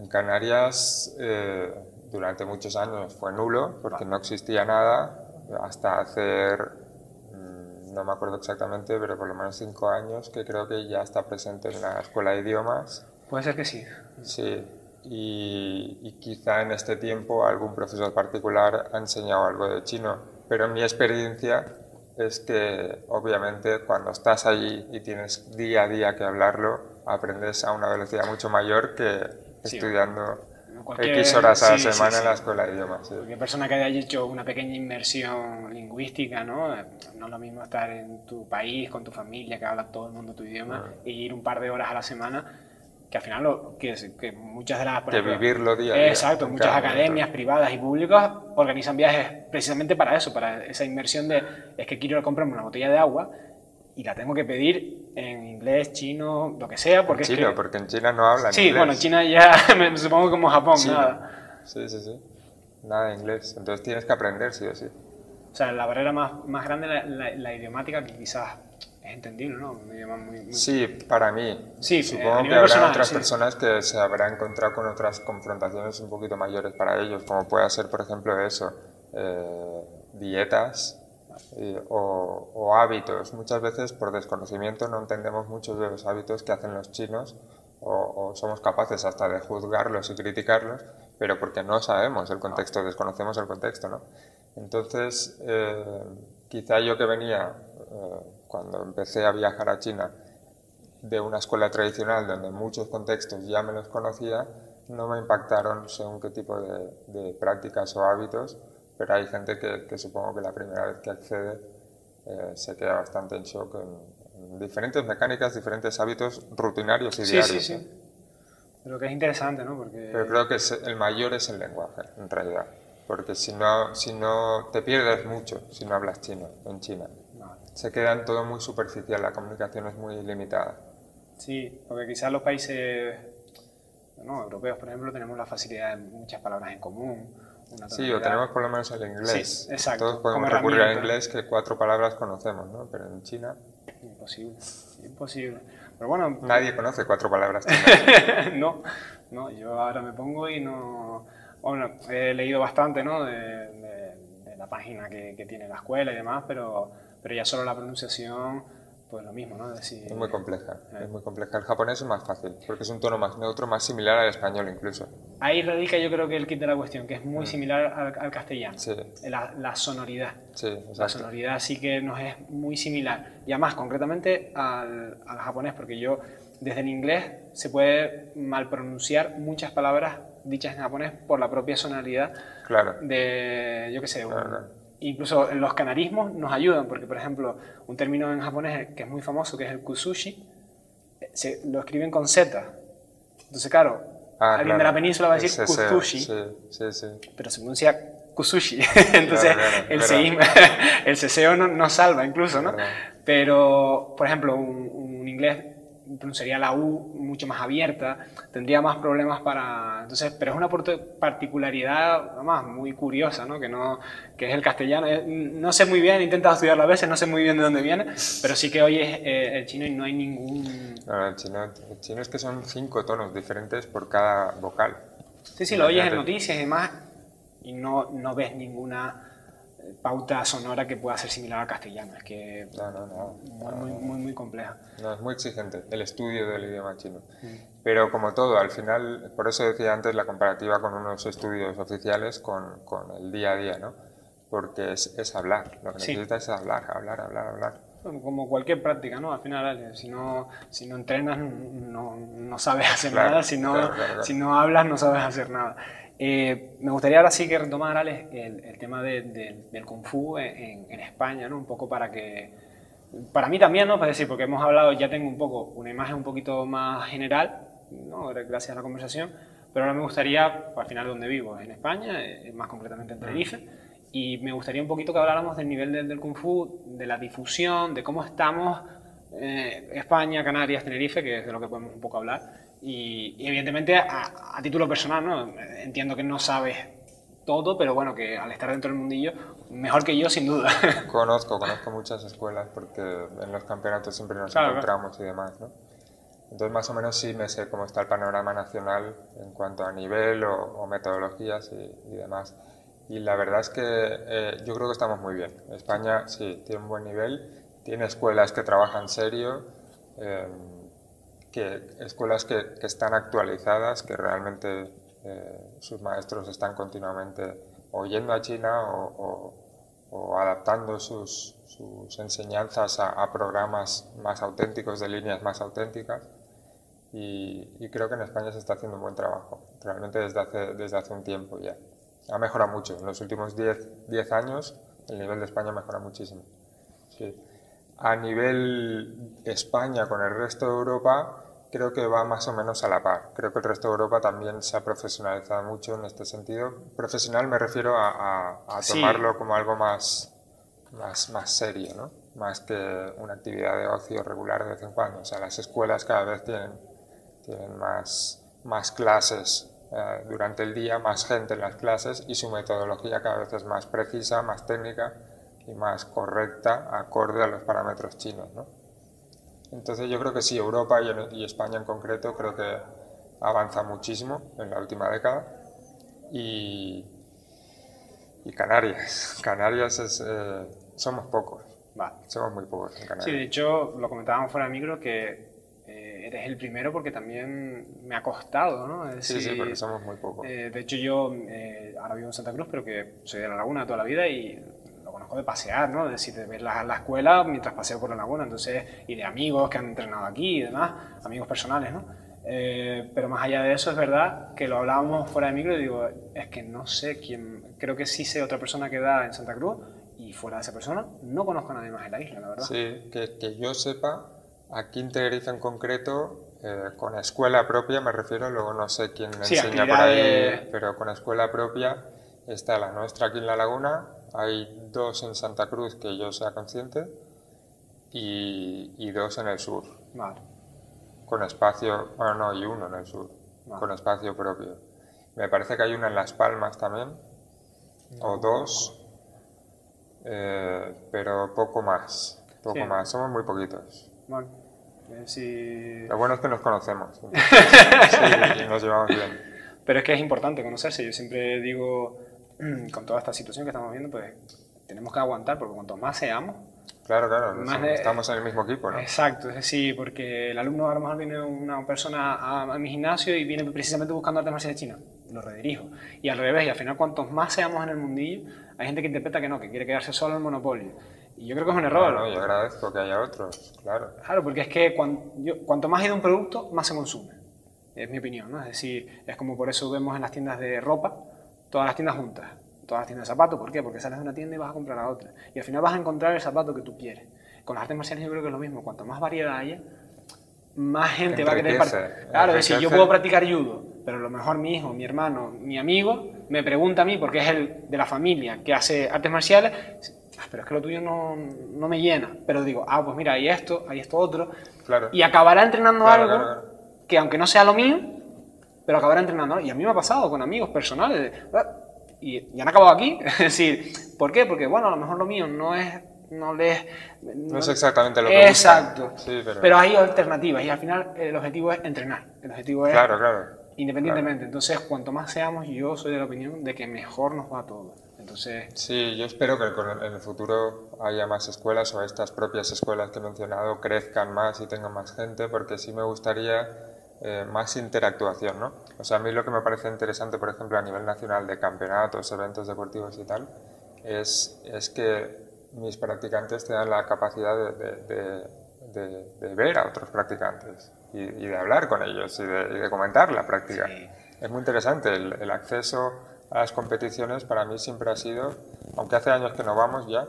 En Canarias, eh, durante muchos años fue nulo, porque no existía nada, hasta hacer, mm, no me acuerdo exactamente, pero por lo menos cinco años, que creo que ya está presente en la escuela de idiomas. Puede ser que sí. Sí, y, quizá en este tiempo algún profesor particular ha enseñado algo de chino, pero mi experiencia es que obviamente cuando estás allí y tienes día a día que hablarlo, aprendes a una velocidad mucho mayor que estudiando X horas a la semana en la escuela de idiomas. Cualquier persona que haya hecho una pequeña inmersión lingüística, ¿no? No es lo mismo estar en tu país, con tu familia, que habla todo el mundo tu idioma, ah. y ir un par de horas a la semana que al final lo, que, que muchas de las... de vivirlo día a día. Exacto, muchas academias privadas y públicas organizan viajes precisamente para eso, para esa inmersión de, es que quiero comprarme una botella de agua y la tengo que pedir en inglés, chino, lo que sea, porque en chino, porque en China no hablan Sí, bueno, en China ya, me supongo como Japón, nada. Sí, sí, sí, nada de inglés, entonces tienes que aprender, sí o sí. O sea, la barrera más, más grande es la, la idiomática que quizás es entendible, ¿no? muy, Sí, para mí. Sí, Supongo que habrá otras personas que se habrán encontrado con otras confrontaciones un poquito mayores para ellos, como puede ser, por ejemplo, eso, eh, dietas o, o, hábitos. Muchas veces, por desconocimiento, no entendemos muchos de los hábitos que hacen los chinos o, somos capaces hasta de juzgarlos y criticarlos, pero porque no sabemos el contexto, desconocemos el contexto, ¿no? Entonces, eh, quizá yo que venía... Eh, cuando empecé a viajar a China de una escuela tradicional donde muchos contextos ya me los conocía, no me impactaron según qué tipo de, prácticas o hábitos, pero hay gente que, supongo que la primera vez que accede eh, se queda bastante en shock en, diferentes mecánicas, diferentes hábitos rutinarios y diarios. Sí, sí, sí. Pero que es interesante, ¿no? Porque... Pero creo que el mayor es el lenguaje, en realidad. Porque si no, si no te pierdes mucho si no hablas chino en China se quedan todo muy superficial, la comunicación es muy limitada. Sí, porque quizás los países no, europeos, por ejemplo, tenemos la facilidad de muchas palabras en común. Sí, o tenemos por lo menos el inglés. Sí, exacto. Todos podemos recurrir al inglés que cuatro palabras conocemos, ¿no? Pero en China... Imposible, imposible. Pero bueno... Nadie conoce cuatro palabras no, no, yo ahora me pongo y no... Bueno, he leído bastante, ¿no? De, la página que, que tiene la escuela y demás, pero pero ya solo la pronunciación pues lo mismo, ¿no? Es, es muy compleja, es muy compleja. El japonés es más fácil, porque es un tono más neutro, más similar al español incluso. Ahí radica yo creo que el kit de la cuestión, que es muy mm. similar al, castellano. Sí. La, la, sonoridad. Sí, exacto. La sonoridad sí que nos es muy similar. Y además, concretamente al, al japonés, porque yo desde el inglés se puede mal pronunciar muchas palabras dichas en japonés por la propia sonoridad claro. de, yo qué sé, incluso los canarismos nos ayudan, porque por ejemplo, un término en japonés que es muy famoso, que es el kusushi, se, lo escriben con Z. Entonces, claro, ah, alguien de la península va a decir kusushi, pero se pronuncia kusushi. Entonces, el, el ceseo no, no, salva incluso, ¿no? Pero, por ejemplo, un, un inglés pronunciaría la U mucho más abierta, tendría más problemas para... Entonces, pero es una particularidad, además, muy curiosa, ¿no? Que, no, que es el castellano. Eh, no sé muy bien, he intentado estudiarlo a veces, no sé muy bien de dónde viene, pero sí que hoy es eh, el chino y no hay ningún... No, el, chino, el chino es que son cinco tonos diferentes por cada vocal. Sí, sí, lo oyes en noticias y demás y no, no ves ninguna pauta sonora que pueda ser similar al castellano. Es que no, no, no, muy, muy, muy, compleja. No, es muy exigente el estudio del idioma chino. Mm. Pero como todo, al final, por eso decía antes la comparativa con unos estudios oficiales con, con el día a día, ¿no? Porque es, es hablar, lo que necesitas es hablar, hablar, hablar, hablar. Como cualquier práctica, ¿no? Al final, si no, si no entrenas, no, no sabes hacer nada, si no, si no hablas, no sabes hacer nada. Eh, me gustaría ahora sí que retomar, Alex, el, tema del Kung Fu en, España, ¿no? Un poco para que... Para mí también, ¿no? Para decir, porque hemos hablado, ya tengo un poco, una imagen un poquito más general, ¿no? Gracias a la conversación, pero ahora me gustaría, al final donde vivo, en España, eh, más concretamente en Tenerife, y me gustaría un poquito que habláramos del nivel del, Kung Fu, de la difusión, de cómo estamos eh, España, Canarias, Tenerife, que es de lo que podemos un poco hablar, y, evidentemente a, título personal, ¿no? Entiendo que no sabes todo, pero bueno, que al estar dentro del mundillo, mejor que yo sin duda. Conozco, conozco muchas escuelas porque en los campeonatos siempre nos encontramos y demás, ¿no? Entonces más o menos sí me sé cómo está el panorama nacional en cuanto a nivel o, metodologías y, demás. Y la verdad es que eh, yo creo que estamos muy bien. España sí, tiene un buen nivel, tiene escuelas que trabajan serio. Eh, que escuelas que, que están actualizadas, que realmente eh, sus maestros están continuamente oyendo a China o, o, adaptando sus, sus enseñanzas a, programas más auténticos, de líneas más auténticas. Y, y, creo que en España se está haciendo un buen trabajo, realmente desde hace, desde hace un tiempo ya. Ha mejorado mucho, en los últimos 10 años el nivel de España mejora muchísimo. Sí a nivel España con el resto de Europa, creo que va más o menos a la par. Creo que el resto de Europa también se ha profesionalizado mucho en este sentido. Profesional me refiero a, tomarlo como algo más, más, más serio, ¿no? más que una actividad de ocio regular de vez en cuando. O sea, las escuelas cada vez tienen, tienen más, más clases eh, durante el día, más gente en las clases y su metodología cada vez es más precisa, más técnica y más correcta, acorde a los parámetros chinos. ¿no? Entonces yo creo que sí, Europa y, España en concreto creo que avanza muchísimo en la última década y, y Canarias. Canarias es, eh, somos pocos. Somos muy pocos en Canarias. Sí, de hecho lo comentábamos fuera de micro que eh, eres el primero porque también me ha costado, ¿no? sí, sí, porque somos muy pocos. Eh, de hecho yo ahora vivo en Santa Cruz, pero que soy de La Laguna toda la vida y de pasear, ¿no? De decir, de ver la, la, escuela mientras paseo por la laguna, entonces, y de amigos que han entrenado aquí y demás, amigos personales, ¿no? Eh, pero más allá de eso, es verdad que lo hablábamos fuera de micro y digo, es que no sé quién, creo que sí sé otra persona que da en Santa Cruz y fuera de esa persona no conozco a nadie más en la isla, la verdad. Sí, que, que yo sepa, aquí en Tenerife en concreto, eh, con escuela propia me refiero, luego no sé quién enseña por ahí, pero con escuela propia está la nuestra aquí en la laguna, hay dos en Santa Cruz que yo sea consciente y, dos en el sur. Con espacio, bueno, no, y uno en el sur, con espacio propio. Me parece que hay una en Las Palmas también, o dos, eh, pero poco más, poco más, somos muy poquitos. Bueno, eh, Lo bueno es que nos conocemos. Y nos llevamos bien. Pero es que es importante conocerse, yo siempre digo con toda esta situación que estamos viendo, pues tenemos que aguantar porque cuanto más seamos, Claro, claro, estamos en el mismo equipo, ¿no? Exacto, es decir, porque el alumno a lo mejor viene una persona a, mi gimnasio y viene precisamente buscando artes marciales chinas, lo redirijo. Y al revés, y al final cuantos más seamos en el mundillo, hay gente que interpreta que no, que quiere quedarse solo en el monopolio. Y yo creo que es un error. No, yo agradezco que haya otros, claro. Claro, porque es que cuanto más hay de un producto, más se consume. Es mi opinión, ¿no? Es decir, es como por eso vemos en las tiendas de ropa, todas las tiendas juntas todas las tiendas de zapatos. ¿Por qué? Porque sales de una tienda y vas a comprar a otra. Y al final vas a encontrar el zapato que tú quieres. Con las artes marciales yo creo que es lo mismo. Cuanto más variedad haya, más gente va a querer practicar. Claro, es decir, yo puedo practicar judo, pero a lo mejor mi hijo, mi hermano, mi amigo me pregunta a mí, porque es el de la familia que hace artes marciales, ah, pero es que lo tuyo no, no, me llena. Pero digo, ah, pues mira, hay esto, hay esto otro. Claro. Y acabará entrenando algo que aunque no sea lo mío, pero acabará entrenando. Y a mí me ha pasado con amigos personales. Ah, y, han acabado aquí. es decir, ¿por qué? Porque, bueno, a lo mejor lo mío no es no les... No, es exactamente lo que Exacto. pero... hay alternativas y al final el objetivo es entrenar. El objetivo es... Claro, claro. Independientemente. Entonces, cuanto más seamos, yo soy de la opinión de que mejor nos va todo. Entonces... Sí, yo espero que en el futuro haya más escuelas o estas propias escuelas que he mencionado crezcan más y tengan más gente, porque sí me gustaría eh, más interactuación, ¿no? O sea, a mí lo que me parece interesante, por ejemplo, a nivel nacional de campeonatos, eventos deportivos y tal, es, es que mis practicantes tengan la capacidad de, de, ver a otros practicantes y, de hablar con ellos y de, comentar la práctica. Es muy interesante el, el acceso a las competiciones para mí siempre ha sido, aunque hace años que no vamos ya,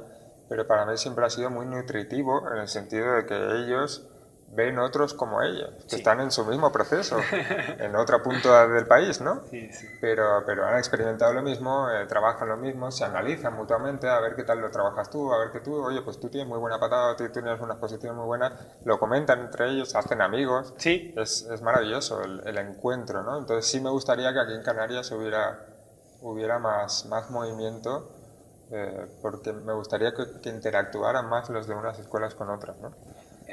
pero para mí siempre ha sido muy nutritivo en el sentido de que ellos ven otros como ellos, que están en su mismo proceso, en otro punto del país, ¿no? Sí, sí. Pero, pero han experimentado lo mismo, eh, trabajan lo mismo, se analizan mutuamente, a ver qué tal lo trabajas tú, a ver que tú, oye, pues tú tienes muy buena patada, tú tienes una posición muy buena, lo comentan entre ellos, hacen amigos. Sí. Es, es maravilloso el, el, encuentro, ¿no? Entonces sí me gustaría que aquí en Canarias hubiera, hubiera más, más movimiento. Eh, porque me gustaría que, que interactuaran más los de unas escuelas con otras, ¿no?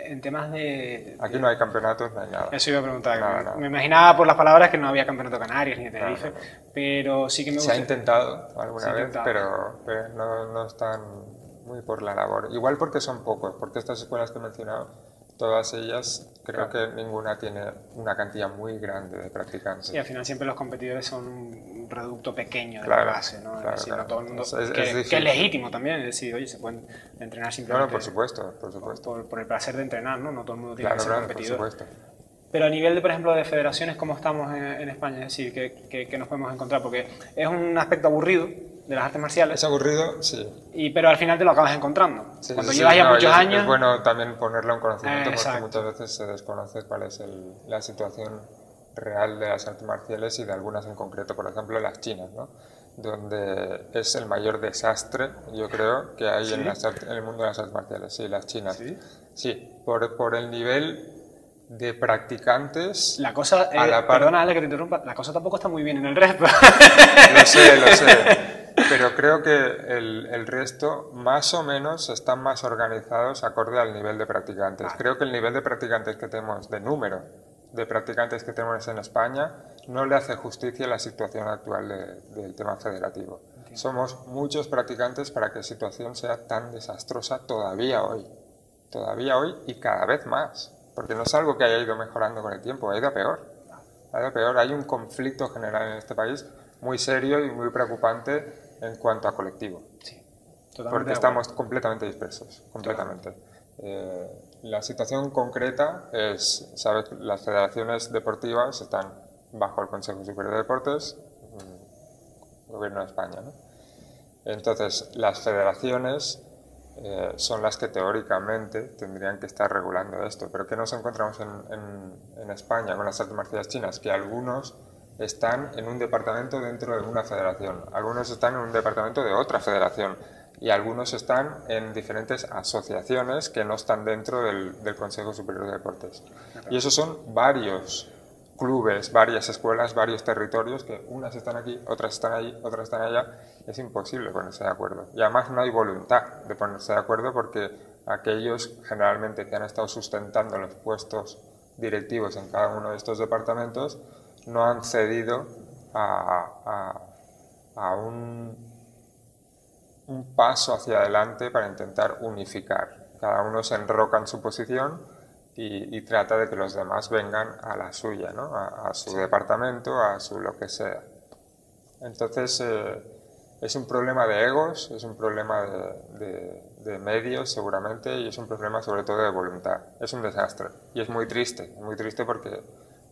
En temas de... Aquí no hay campeonatos, no hay nada. Eso iba a preguntar. Me imaginaba por las palabras que no había campeonato Canarias ni de Tenerife, pero sí que me gusta... Se ha intentado alguna vez, Pero, no, no están muy por la labor. Igual porque son pocos, porque estas escuelas que he mencionado todas ellas creo que ninguna tiene una cantidad muy grande de practicantes. Y al final siempre los competidores son un producto pequeño de la base, ¿no? es decir, no todo el mundo, que, es legítimo también, es decir, oye, se pueden entrenar simplemente... No, por supuesto, por supuesto. Por, el placer de entrenar, ¿no? No todo el mundo tiene que ser competidor. Por supuesto. Pero a nivel, de, por ejemplo, de federaciones, ¿cómo estamos en, España? Es decir, ¿qué, ¿qué, nos podemos encontrar? Porque es un aspecto aburrido, de las artes marciales. Es aburrido, sí. Y, pero al final te lo acabas encontrando. Cuando llevas ya muchos años... Es bueno también ponerlo en conocimiento porque muchas veces se desconoce cuál es la situación real de las artes marciales y de algunas en concreto, por ejemplo las chinas, ¿no? donde es el mayor desastre, yo creo, que hay en, en, el mundo de las artes marciales, sí, las chinas. Sí, por, por el nivel de practicantes. La cosa, eh, perdona, Ale, que te interrumpa, la cosa tampoco está muy bien en el resto. Lo sé, lo sé. Pero creo que el, el, resto, más o menos, están más organizados acorde al nivel de practicantes. Creo que el nivel de practicantes que tenemos, de número de practicantes que tenemos en España, no le hace justicia a la situación actual del tema federativo. Somos muchos practicantes para que la situación sea tan desastrosa todavía hoy. Todavía hoy y cada vez más. Porque no es algo que haya ido mejorando con el tiempo, ha ido a peor. Ha ido a peor. Hay un conflicto general en este país muy serio y muy preocupante en cuanto a colectivo. Sí, Porque estamos completamente dispersos, completamente. Eh, la situación concreta es, sabes, las federaciones deportivas están bajo el Consejo Superior de Deportes, mm, Gobierno de España. ¿no? Entonces, las federaciones eh, son las que teóricamente tendrían que estar regulando esto. Pero ¿qué nos encontramos en, en, en España con las artes marciales chinas? Que algunos están en un departamento dentro de una federación, algunos están en un departamento de otra federación y algunos están en diferentes asociaciones que no están dentro del, Consejo Superior de Deportes. Y esos son varios clubes, varias escuelas, varios territorios que unas están aquí, otras están allí, otras están allá. Es imposible ponerse de acuerdo. Y además no hay voluntad de ponerse de acuerdo porque aquellos generalmente que han estado sustentando los puestos directivos en cada uno de estos departamentos no han cedido a, un, un, paso hacia adelante para intentar unificar Cada uno se enroca en su posición y, trata de que los demás vengan a la suya, ¿no? a, su departamento, a su lo que sea. Entonces, eh, es un problema de egos, es un problema de, de, medios seguramente y es un problema sobre todo de voluntad. Es un desastre y es muy triste, muy triste porque,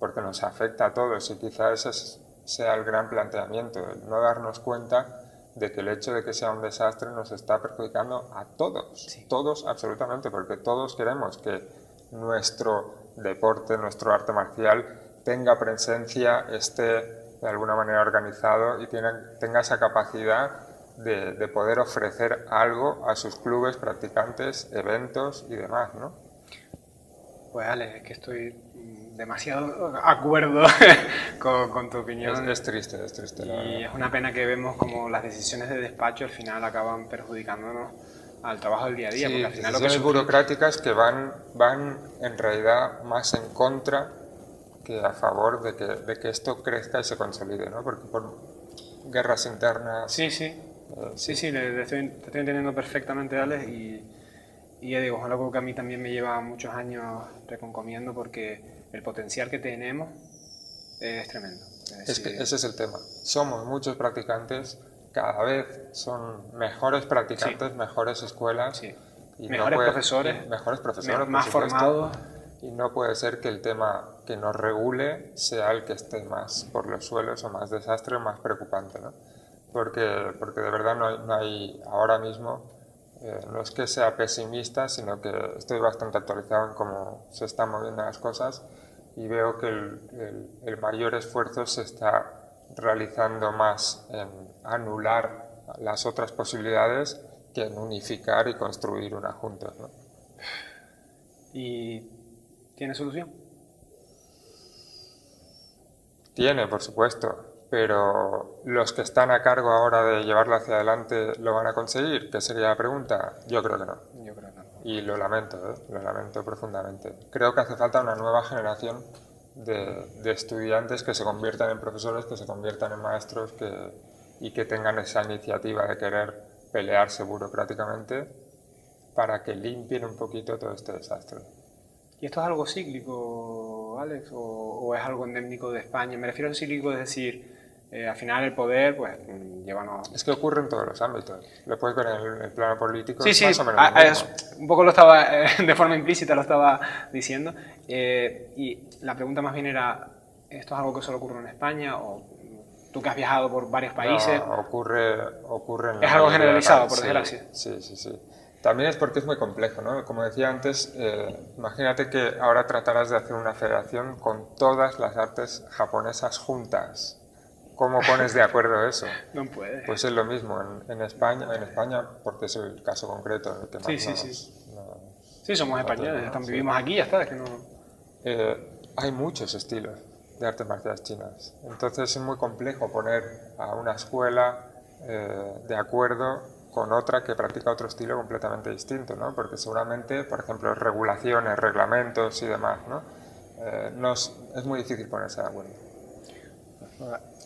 porque nos afecta a todos y quizás ese sea el gran planteamiento, no darnos cuenta de que el hecho de que sea un desastre nos está perjudicando a todos, todos absolutamente, porque todos queremos que nuestro deporte, nuestro arte marcial tenga presencia, esté de alguna manera organizado y tenga esa capacidad de, poder ofrecer algo a sus clubes, practicantes, eventos y demás, ¿no? Pues Ale, es que estoy demasiado acuerdo con, tu opinión. Es, triste, es triste. y es una pena que vemos como las decisiones de despacho al final acaban perjudicándonos al trabajo del día a día. porque al final lo que burocráticas que van, van en realidad más en contra que a favor de que, de que esto crezca y se consolide, ¿no? Porque por guerras internas... Sí, sí. Eh, sí, sí, le, estoy, te estoy entendiendo perfectamente, Alex, y, y ya digo, es algo que a mí también me lleva muchos años reconcomiendo porque el potencial que tenemos es tremendo. Es, que ese es el tema. Somos muchos practicantes, cada vez son mejores practicantes, mejores escuelas. Y mejores, profesores, mejores profesores. más formados y no puede ser que el tema que nos regule sea el que esté más por los suelos o más desastre o más preocupante, ¿no? Porque, porque de verdad no hay, ahora mismo, eh, no es que sea pesimista, sino que estoy bastante actualizado en cómo se están moviendo las cosas y veo que el, el, mayor esfuerzo se está realizando más en anular las otras posibilidades que en unificar y construir una junta. ¿no? Y ¿Tiene solución? Tiene, por supuesto, pero los que están a cargo ahora de llevarlo hacia adelante lo van a conseguir, ¿qué sería la pregunta? Yo creo que no. Yo creo que no. Y lo lamento, ¿eh? lo lamento profundamente. Creo que hace falta una nueva generación de, de, estudiantes que se conviertan en profesores, que se conviertan en maestros que, y que tengan esa iniciativa de querer pelearse burocráticamente para que limpien un poquito todo este desastre. ¿Y esto es algo cíclico, Alex, o, es algo endémico de España? Me refiero a cíclico, es decir, eh, al final el poder, pues, llévanos... Es que ocurre en todos los ámbitos. Lo puedes ver en el, plano político. Sí, sí, más o menos ah, un poco lo estaba, eh, de forma implícita lo estaba diciendo. Eh, y la pregunta más bien era, ¿esto es algo que solo ocurre en España o tú que has viajado por varios países? No, ocurre, ocurre en Es algo generalizado, por desgracia. Sí, sí, sí. También es porque es muy complejo, ¿no? Como decía antes, eh, imagínate que ahora tratarás de hacer una federación con todas las artes japonesas juntas. ¿Cómo pones de acuerdo eso? No puede. Pues es lo mismo en, España, en España, porque es el caso concreto en el que más sí, sí, sí. sí, somos españoles, vivimos aquí, ya está. que no... Eh, hay muchos estilos de artes marciales chinas. Entonces es muy complejo poner a una escuela eh, de acuerdo con otra que practica otro estilo completamente distinto, ¿no? Porque seguramente, por ejemplo, regulaciones, reglamentos y demás, ¿no? Eh, es muy difícil ponerse de acuerdo.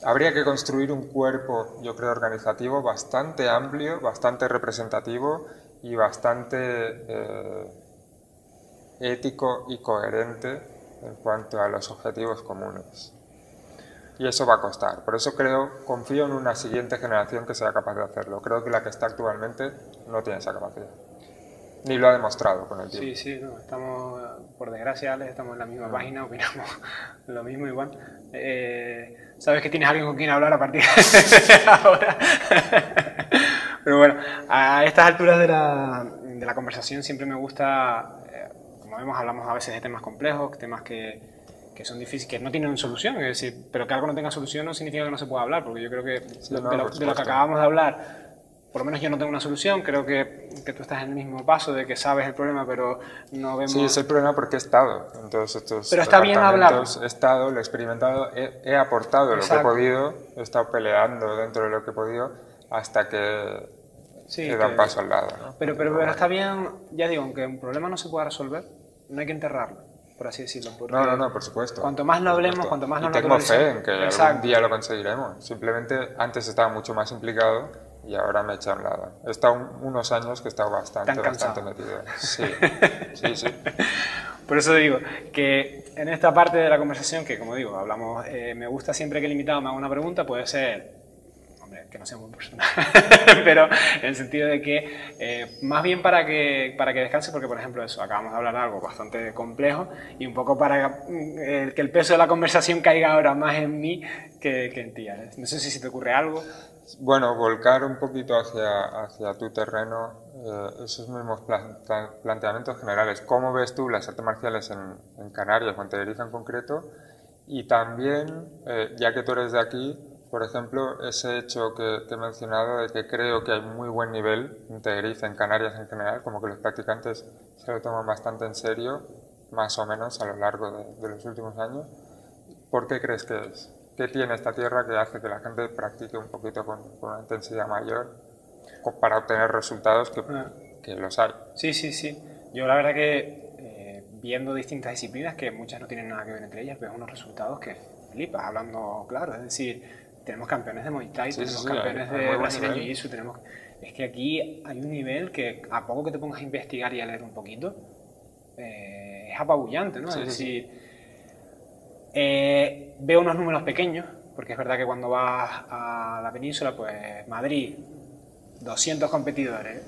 Habría que construir un cuerpo, yo creo, organizativo bastante amplio, bastante representativo y bastante eh, ético y coherente en cuanto a los objetivos comunes y eso va a costar. Por eso creo, confío en una siguiente generación que sea capaz de hacerlo. Creo que la que está actualmente no tiene esa capacidad. Ni lo ha demostrado con el tiempo. Sí, sí, no, estamos, por desgracia, estamos en la misma página, opinamos lo mismo igual. Eh, Sabes que tienes alguien con quien hablar a partir de ahora. Pero bueno, a estas alturas de la, de la conversación siempre me gusta, eh, como vemos, hablamos a veces de temas complejos, temas que, que son difíciles, que no tienen solución, es decir, pero que algo no tenga solución no significa que no se pueda hablar, porque yo creo que de, lo, que acabamos de hablar, por lo menos yo no tengo una solución, creo que, que, tú estás en el mismo paso de que sabes el problema, pero no vemos... Sí, es el problema porque he estado en todos estos Pero está bien hablar. He estado, lo he experimentado, he, aportado lo que he podido, he estado peleando dentro de lo que he podido, hasta que sí, he dado paso al lado. Pero, pero, pero está bien, ya digo, aunque un problema no se pueda resolver, no hay que enterrarlo por así decirlo. No, no, no, por supuesto. Cuanto más lo hablemos, cuanto más lo Y tengo fe en que algún día lo conseguiremos. Simplemente antes estaba mucho más implicado y ahora me he echado a un lado. He estado unos años que he estado bastante, bastante metido. Sí, sí, sí. Por eso digo que en esta parte de la conversación, que como digo, hablamos, eh, me gusta siempre que el invitado me haga una pregunta, puede ser, hombre, que no sea muy personal, pero en el sentido de que, eh, más bien para que, para que descanse, porque por ejemplo eso, acabamos de hablar de algo bastante complejo y un poco para eh, que el peso de la conversación caiga ahora más en mí que, que en ti. No sé si se te ocurre algo. Bueno, volcar un poquito hacia, hacia tu terreno, eh, esos mismos planteamientos generales. ¿Cómo ves tú las artes marciales en, en Canarias o en Tenerife en concreto? Y también, eh, ya que tú eres de aquí, por ejemplo, ese hecho que, he mencionado de que creo que hay muy buen nivel en Tenerife, en Canarias en general, como que los practicantes se lo toman bastante en serio, más o menos a lo largo de, de los últimos años. ¿Por qué crees que es? ¿Qué tiene esta tierra que hace que la gente practique un poquito con, una intensidad mayor para obtener resultados que, ah. que, los hay? Sí, sí, sí. Yo la verdad que eh, viendo distintas disciplinas, que muchas no tienen nada que ver entre ellas, veo unos resultados que flipas, hablando claro. Es decir, tenemos campeones de Muay Thai, tenemos campeones de brasileño Jiu-Jitsu, tenemos... Es que aquí hay un nivel que a poco que te pongas a investigar y a leer un poquito, eh, es apabullante, ¿no? es decir eh, veo unos números pequeños, porque es verdad que cuando vas a la península, pues Madrid, 200 competidores,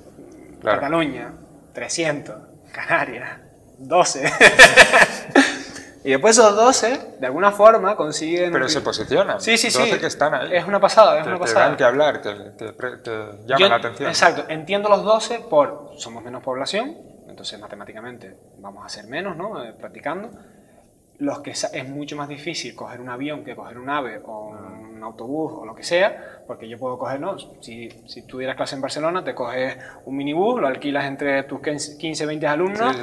Cataluña, 300, Canarias, 12. y después esos 12, de alguna forma, consiguen... Pero se posicionan. Sí, sí, 12 que están ahí. Es una pasada, es una pasada. dan que hablar, que, llaman la atención. Exacto, entiendo los 12 por... Somos menos población, entonces matemáticamente vamos a ser menos, ¿no? Eh, practicando los que es mucho más difícil coger un avión que coger un ave o un autobús o lo que sea, porque yo puedo coger, no, si, si tuvieras clase en Barcelona, te coges un minibús, lo alquilas entre tus 15, 20 alumnos,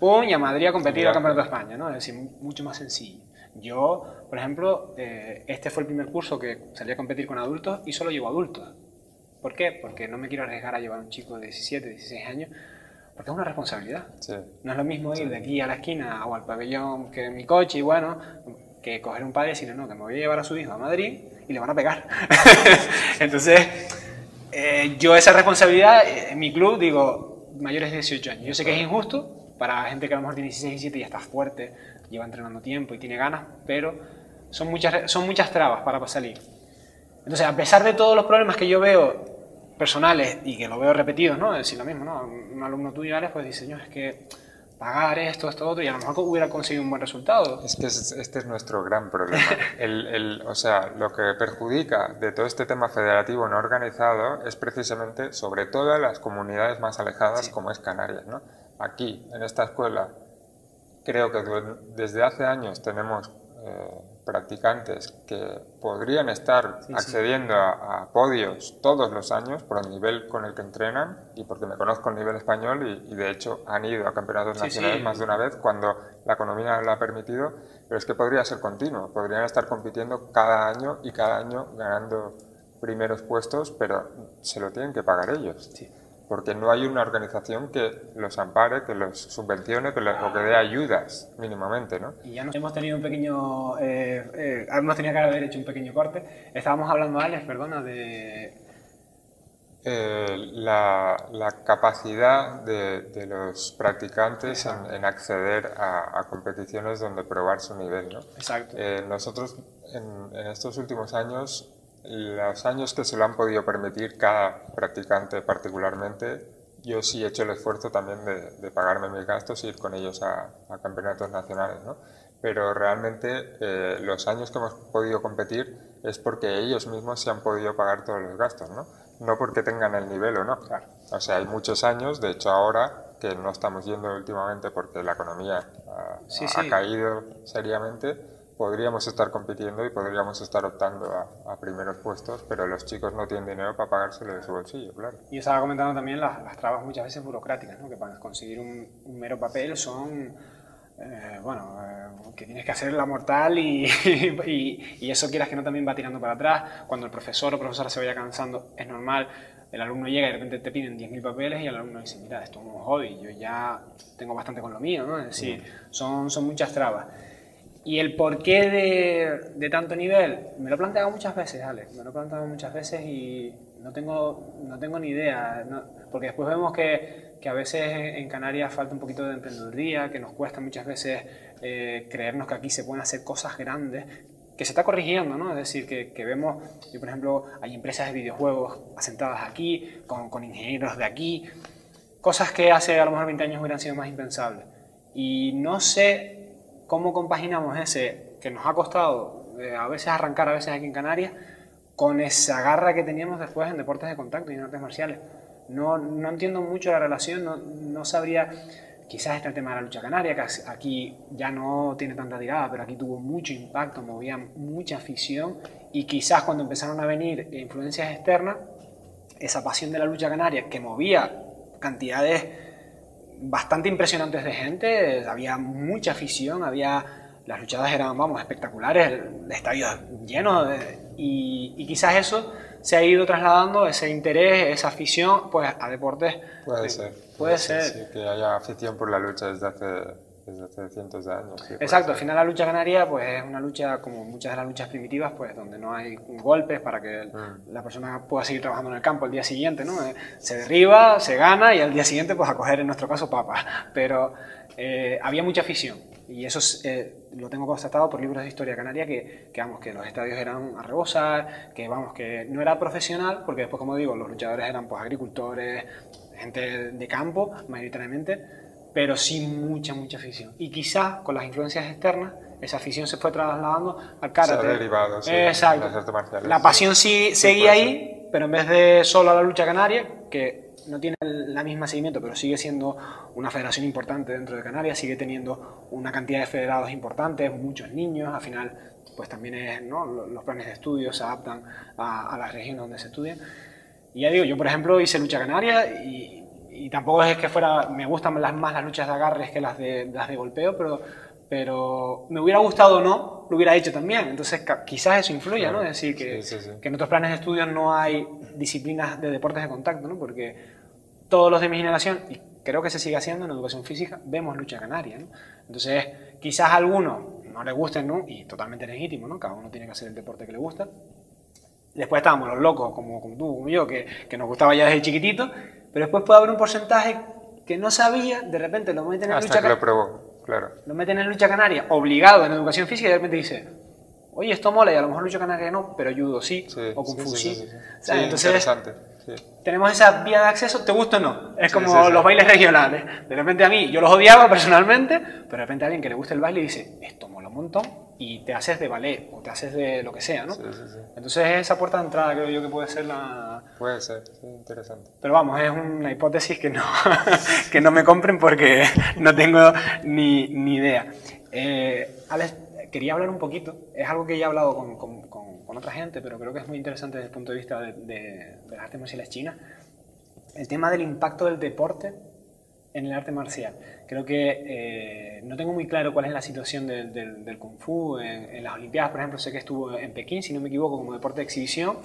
pum, y a Madrid a competir al Campeonato de España, ¿no? Es decir, mucho más sencillo. Yo, por ejemplo, eh, este fue el primer curso que salí a competir con adultos y solo llevo adultos. ¿Por qué? Porque no me quiero arriesgar a llevar a un chico de 17, 16 años porque es una responsabilidad. No es lo mismo ir de aquí a la esquina o al pabellón que en mi coche y bueno, que coger un padre y decirle, no, que me voy a llevar a su hijo a Madrid y le van a pegar. Entonces, eh, yo esa responsabilidad en mi club digo, mayores de 18 años. Yo sé que es injusto para gente que a lo mejor tiene 16, 17 y ya está fuerte, lleva entrenando tiempo y tiene ganas, pero son muchas, son muchas trabas para salir. Entonces, a pesar de todos los problemas que yo veo personales y que lo veo repetido, ¿no? Decir, lo mismo, ¿no? Un alumno tuyo, Alex, pues dice, señor, es que pagar esto, esto, otro, y a lo mejor hubiera conseguido un buen resultado. Es que este es nuestro gran problema. El, el, o sea, lo que perjudica de todo este tema federativo no organizado es precisamente, sobre todo, las comunidades más alejadas, como es Canarias, ¿no? Aquí, en esta escuela, creo que desde hace años tenemos eh, practicantes que podrían estar accediendo A, podios todos los años por el nivel con el que entrenan y porque me conozco el nivel español y, de hecho han ido a campeonatos nacionales más de una vez cuando la economía lo ha permitido, pero es que podría ser continuo, podrían estar compitiendo cada año y cada año ganando primeros puestos, pero se lo tienen que pagar ellos porque no hay una organización que los ampare, que los subvencione, que o que dé ayudas mínimamente, ¿no? Y ya nos hemos tenido un pequeño, eh, eh, hemos tenido que haber hecho un pequeño corte. Estábamos hablando, Alex, perdona, de... Eh, la, capacidad de, los practicantes en, acceder a, competiciones donde probar su nivel, ¿no? Exacto. Nosotros en, en estos últimos años los años que se lo han podido permitir cada practicante particularmente, yo sí he hecho el esfuerzo también de, pagarme mis gastos y ir con ellos a, campeonatos nacionales, ¿no? Pero realmente eh, los años que hemos podido competir es porque ellos mismos se han podido pagar todos los gastos, ¿no? No porque tengan el nivel o no. O sea, hay muchos años, de hecho ahora, que no estamos yendo últimamente porque la economía ha, ha caído seriamente, podríamos estar compitiendo y podríamos estar optando a, primeros puestos, pero los chicos no tienen dinero para pagárselo de su bolsillo, claro. Y estaba comentando también las, trabas muchas veces burocráticas, ¿no? que para conseguir un, mero papel son, eh, bueno, eh, que tienes que hacer la mortal y, y, eso quieras que no también va tirando para atrás. Cuando el profesor o profesora se vaya cansando, es normal. El alumno llega y de repente te piden 10.000 papeles y el alumno dice, mira, esto es un hobby, yo ya tengo bastante con lo mío, ¿no? Es decir, son, son muchas trabas. Y el porqué de, de tanto nivel, me lo he planteado muchas veces, Alex, me lo he planteado muchas veces y no tengo, no tengo ni idea, porque después vemos que, que, a veces en Canarias falta un poquito de emprendeduría, que nos cuesta muchas veces eh, creernos que aquí se pueden hacer cosas grandes, que se está corrigiendo, ¿no? Es decir, que, que, vemos, yo por ejemplo, hay empresas de videojuegos asentadas aquí, con, con, ingenieros de aquí, cosas que hace a lo mejor 20 años hubieran sido más impensables. Y no sé cómo compaginamos ese que nos ha costado eh, a veces arrancar, a veces aquí en Canarias, con esa garra que teníamos después en deportes de contacto y en artes marciales. No, no entiendo mucho la relación, no, no, sabría, quizás está el tema de la lucha canaria, que aquí ya no tiene tanta tirada, pero aquí tuvo mucho impacto, movía mucha afición y quizás cuando empezaron a venir influencias externas, esa pasión de la lucha canaria que movía cantidades bastante impresionantes de gente, había mucha afición, había las luchadas eran, vamos, espectaculares, el estadio lleno y, quizás eso se ha ido trasladando, ese interés, esa afición, pues a deportes. Puede ser. Puede, ser. Sí, que haya afición por la lucha desde hace, desde hace cientos de años. Exacto, al final la lucha canaria pues es una lucha como muchas de las luchas primitivas, pues donde no hay golpes para que mm. la persona pueda seguir trabajando en el campo el día siguiente, ¿no? Eh, se derriba, se gana y al día siguiente pues a coger en nuestro caso papas. Pero eh, había mucha afición y eso eh, lo tengo constatado por libros de historia canaria que, que, vamos, que los estadios eran a rebosar, que vamos, que no era profesional, porque después, como digo, los luchadores eran pues agricultores, gente de campo, mayoritariamente, pero sí mucha, mucha afición. Y quizás con las influencias externas, esa afición se fue trasladando al karate. Se ha derivado, sí, Exacto. La pasión sí, seguía ahí, pero en vez de solo a la lucha canaria, que no tiene la misma seguimiento, pero sigue siendo una federación importante dentro de Canarias, sigue teniendo una cantidad de federados importantes, muchos niños, al final pues también es, ¿no? los planes de estudio se adaptan a, a la región donde se estudia. Y ya digo, yo por ejemplo hice lucha canaria y, y tampoco es que fuera, me gustan las, más las luchas de agarres que las de, las de golpeo, pero pero me hubiera gustado o no, lo hubiera hecho también. Entonces, quizás eso influya, ¿no? Es decir, que, que, en otros planes de estudio no hay disciplinas de deportes de contacto, ¿no? Porque todos los de mi generación, y creo que se sigue haciendo en educación física, vemos lucha canaria, ¿no? Entonces, quizás a algunos no les gusten, ¿no? Y totalmente legítimo, ¿no? Cada uno tiene que hacer el deporte que le gusta. Después estábamos los locos, como, como tú, como yo, que, que nos gustaba ya desde chiquitito, pero después puede haber un porcentaje que no sabía, de repente lo meten en Hasta lucha que lo probó. Claro. Lo meten en lucha canaria, obligado en educación física, y de repente dice, oye, esto mola, y a lo mejor lucha canaria no, pero judo sí, o kung fu sí. entonces, tenemos esa vía de acceso, ¿te gusta o no? Es como los bailes regionales. De repente a mí, yo los odiaba personalmente, pero de repente a alguien que le gusta el baile dice, esto mola un montón, y te haces de ballet, o te haces de lo que sea, ¿no? Entonces esa puerta de entrada creo yo que puede ser la... Puede ser, interesante. Pero vamos, es una hipótesis que no, que no me compren porque no tengo ni, ni idea. Eh, Alex, quería hablar un poquito, es algo que ya he hablado con, con, con, otra gente, pero creo que es muy interesante desde el punto de vista de, de, de las artes marciales chinas, el tema del impacto del deporte en el arte marcial. Creo que eh, no tengo muy claro cuál es la situación del, Kung Fu en, las Olimpiadas, por ejemplo, sé que estuvo en Pekín, si no me equivoco, como deporte de exhibición,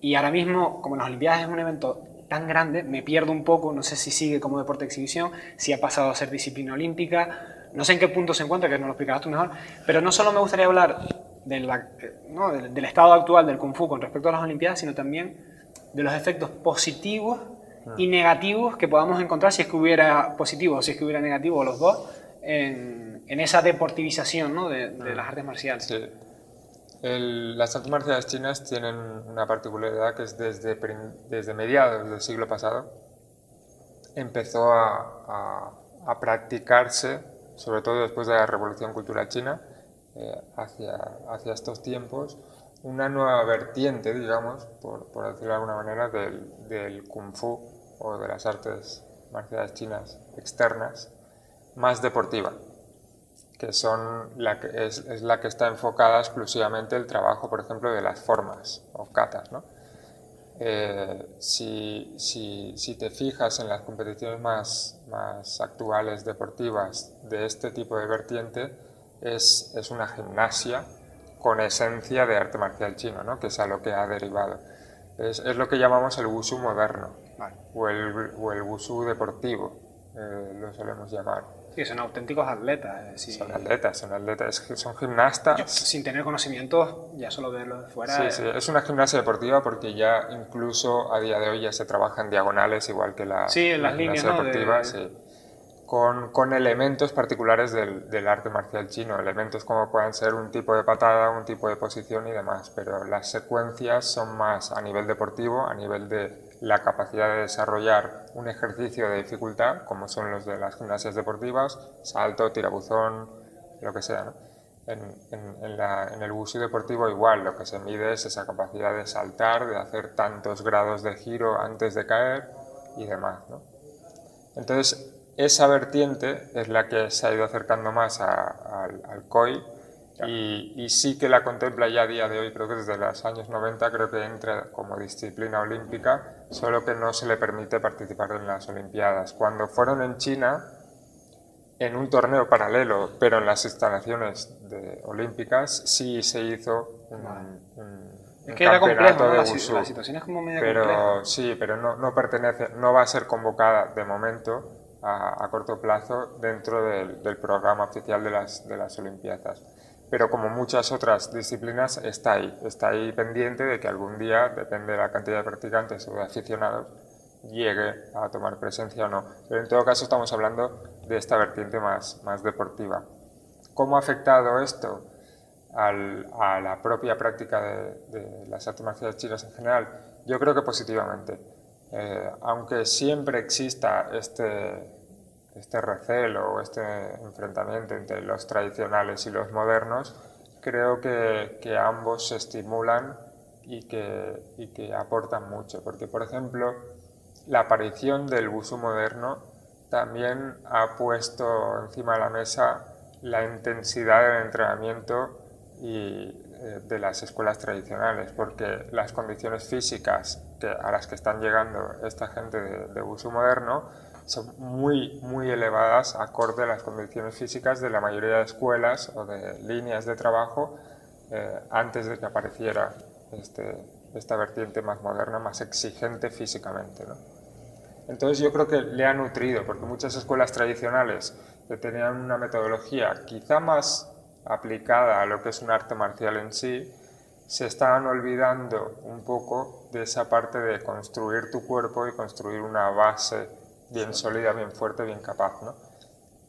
y ahora mismo, como las Olimpiadas es un evento tan grande, me pierdo un poco, no sé si sigue como deporte de exhibición, si ha pasado a ser disciplina olímpica, no sé en qué punto se encuentra, que nos lo explicarás tú mejor, pero no solo me gustaría hablar ¿no? del, estado actual del Kung Fu con respecto a las Olimpiadas, sino también de los efectos positivos y ah. negativos que podamos encontrar si es que hubiera positivo o si es que hubiera negativo, los dos, en, en esa deportivización ¿no? de, de, las artes marciales. Sí. El, las artes marciales chinas tienen una particularidad que es desde, desde mediados del siglo pasado empezó a, a, a practicarse sobre todo después de la Revolución Cultural China, eh, hacia, hacia estos tiempos, una nueva vertiente, digamos, por, por decirlo de alguna manera, del, del, kung fu o de las artes marciales chinas externas, más deportiva, que, son la que es, es, la que está enfocada exclusivamente el trabajo, por ejemplo, de las formas o katas, ¿no? Eh, si, si, si, te fijas en las competiciones más, más, actuales deportivas de este tipo de vertiente, es, es, una gimnasia con esencia de arte marcial chino, ¿no? que es a lo que ha derivado. Es, es lo que llamamos el wushu moderno o, el, o, el, wushu deportivo, eh, lo solemos llamar. Sí, son auténticos atletas. Son atletas, son atletas, son gimnastas. sin tener conocimientos, ya solo verlo de fuera. Sí, sí, es una gimnasia deportiva porque ya incluso a día de hoy ya se trabaja en diagonales, igual que la, sí, en las líneas, deportiva. Sí con, con elementos particulares del, del, arte marcial chino, elementos como pueden ser un tipo de patada, un tipo de posición y demás, pero las secuencias son más a nivel deportivo, a nivel de la capacidad de desarrollar un ejercicio de dificultad, como son los de las gimnasias deportivas, salto, tirabuzón, lo que sea. En, el wushu deportivo igual, lo que se mide es esa capacidad de saltar, de hacer tantos grados de giro antes de caer y demás. ¿no? Entonces, esa vertiente es la que se ha ido acercando más al COI y, sí que la contempla ya a día de hoy, creo que desde los años 90 creo que entra como disciplina olímpica, solo que no se le permite participar en las Olimpiadas. Cuando fueron en China, en un torneo paralelo, pero en las instalaciones de, olímpicas, sí se hizo un, es que era complejo, la, situación es como medio pero sí pero no, no pertenece no va a ser convocada de momento a, corto plazo dentro del, programa oficial de las, de las Olimpiadas. Pero como muchas otras disciplinas, está ahí, está ahí pendiente de que algún día, depende de la cantidad de practicantes o de aficionados, llegue a tomar presencia o no. Pero en todo caso estamos hablando de esta vertiente más, más deportiva. ¿Cómo ha afectado esto a la propia práctica de, de, las artes marciales chinas en general? Yo creo que positivamente. Eh, aunque siempre exista este, este recelo o este enfrentamiento entre los tradicionales y los modernos, creo que, que ambos se estimulan y que, y que, aportan mucho. Porque, por ejemplo, la aparición del busu moderno también ha puesto encima de la mesa la intensidad del entrenamiento y eh, de las escuelas tradicionales, porque las condiciones físicas que, a las que están llegando esta gente de, de moderno son muy, muy elevadas acorde a las condiciones físicas de la mayoría de escuelas o de líneas de trabajo eh, antes de que apareciera este, esta vertiente más moderna, más exigente físicamente. ¿no? Entonces yo creo que le ha nutrido, porque muchas escuelas tradicionales que tenían una metodología quizá más aplicada a lo que es un arte marcial en sí, se estaban olvidando un poco de esa parte de construir tu cuerpo y construir una base bien sólida, bien fuerte, bien capaz, ¿no?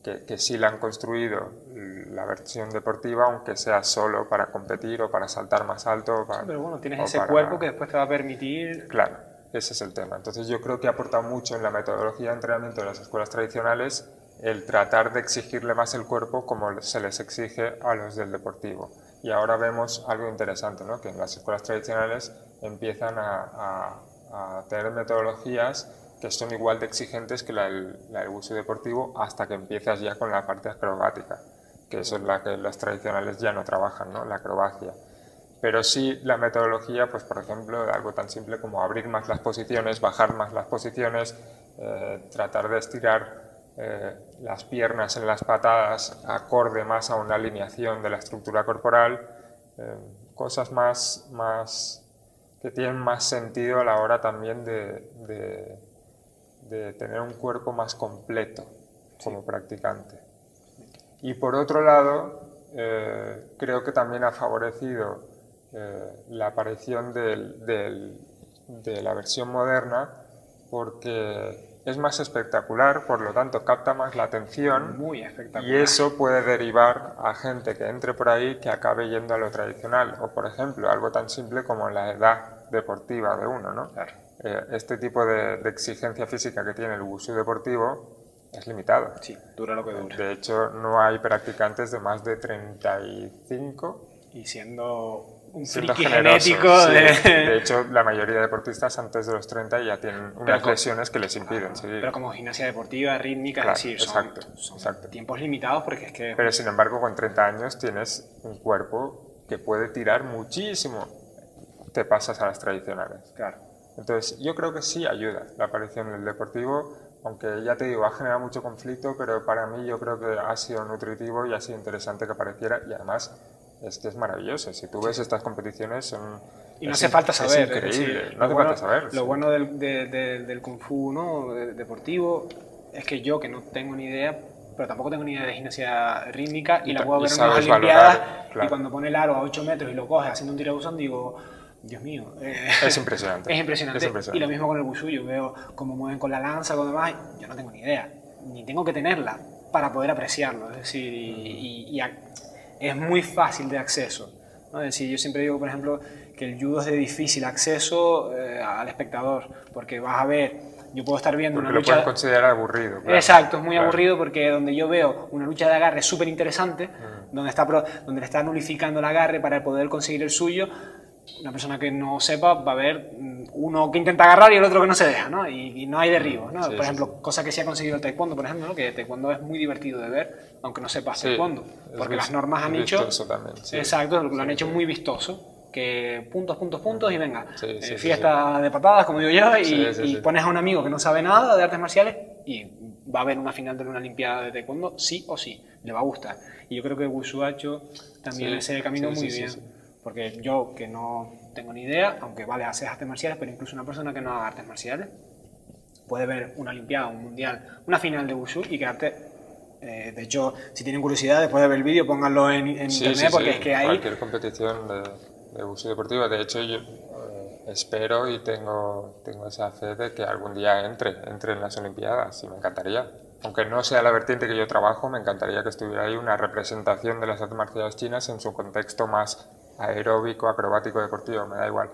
Que, que, sí la han construido la versión deportiva, aunque sea solo para competir o para saltar más alto. Para, pero bueno, tienes ese cuerpo que después te va a permitir... Claro, ese es el tema. Entonces yo creo que ha aportado mucho en la metodología de entrenamiento de las escuelas tradicionales el tratar de exigirle más el cuerpo como se les exige a los del deportivo. Y ahora vemos algo interesante, ¿no? que en las escuelas tradicionales empiezan a, a tener metodologías que son igual de exigentes que la del, la uso deportivo hasta que empiezas ya con la parte acrobática, que eso es la que los tradicionales ya no trabajan, ¿no? la acrobacia. Pero sí la metodología, pues por ejemplo, algo tan simple como abrir más las posiciones, bajar más las posiciones, eh, tratar de estirar eh, las piernas en las patadas acorde más a una alineación de la estructura corporal, eh, cosas más, más que tienen más sentido a la hora también de de tener un cuerpo más completo como practicante. Y por otro lado, eh, creo que también ha favorecido eh, la aparición de la versión moderna porque es más espectacular, por lo tanto capta más la atención Muy espectacular. y eso puede derivar a gente que entre por ahí que acabe yendo a lo tradicional o por ejemplo algo tan simple como la edad deportiva de uno, ¿no? Claro. Eh, este tipo de, exigencia física que tiene el wushu deportivo es limitado. Sí, dura lo que dura. De hecho, no hay practicantes de más de 35. Y siendo un friki genético de... hecho, la mayoría de deportistas antes de los 30 ya tienen unas lesiones que les impiden seguir. Pero como gimnasia deportiva, rítmica, es decir, son, exacto, exacto. tiempos limitados porque es que... Pero sin embargo, con 30 años tienes un cuerpo que puede tirar muchísimo. Te pasas a las tradicionales. Claro. Entonces, yo creo que sí ayuda la aparición del deportivo, aunque ya te digo, ha generado mucho conflicto, pero para mí yo creo que ha sido nutritivo y ha sido interesante que apareciera y además es que es maravilloso. Si tú ves estas competiciones son... Y no hace falta saber. Es increíble, no hace falta saber. Lo bueno del, del Kung Fu ¿no? deportivo es que yo, que no tengo ni idea, pero tampoco tengo ni idea de gimnasia rítmica y, Y la puedo ver en sabes Olimpiadas valorar, claro. y cuando pone el aro a 8 metros y lo coge haciendo un tiro de buzón digo, Dios mío. eh, Es impresionante. es impresionante. Es impresionante. Y lo mismo con el wushu, yo veo cómo mueven con la lanza, con demás, yo no tengo ni idea, ni tengo que tenerla para poder apreciarlo. Es decir, y, y- y a- es muy fácil de acceso. ¿no? Es decir, yo siempre digo, por ejemplo, que el judo es de difícil acceso eh, al espectador, porque vas a ver, yo puedo estar viendo Porque una lo lucha... pueden considerar aburrido. claro. Exacto, es muy Claro. aburrido porque donde yo veo una lucha de agarre súper interesante, donde, está donde le está nulificando el agarre para poder conseguir el suyo, una persona que no sepa va a ver mm, uno que intenta agarrar y el otro que no se deja, ¿no? Y, y no hay derribos, ¿no? Sí, por sí, ejemplo, cosa que sí ha conseguido el taekwondo, por ejemplo, ¿no? que el taekwondo es muy divertido de ver, aunque no sepas Sí, taekwondo, porque las normas han hecho... también. Exacto, lo han hecho muy vistoso, que puntos, puntos, puntos y venga, eh, fiesta de patadas, como digo yo, y, y pones a un amigo que no sabe nada de artes marciales y va a haber una final de una Olimpiada de Taekwondo, sí o sí, le va a gustar. Y yo creo que hecho también ese camino muy bien. Porque yo, que no tengo ni idea, aunque vale, haces artes marciales, pero incluso una persona que no haga artes marciales puede ver una Olimpiada, un Mundial, una final de Wushu y quedarte. eh, de hecho, si tienen curiosidad, después de ver el vídeo, pónganlo en, en Sí, internet sí, porque sí. es que ahí. Cualquier competición de, de uso deportivo. De hecho, yo eh, espero y tengo, tengo esa fe de que algún día entre, entre en las Olimpiadas y me encantaría. Aunque no sea la vertiente que yo trabajo, me encantaría que estuviera ahí una representación de las artes marciales chinas en su contexto más aeróbico, acrobático, deportivo, me da igual.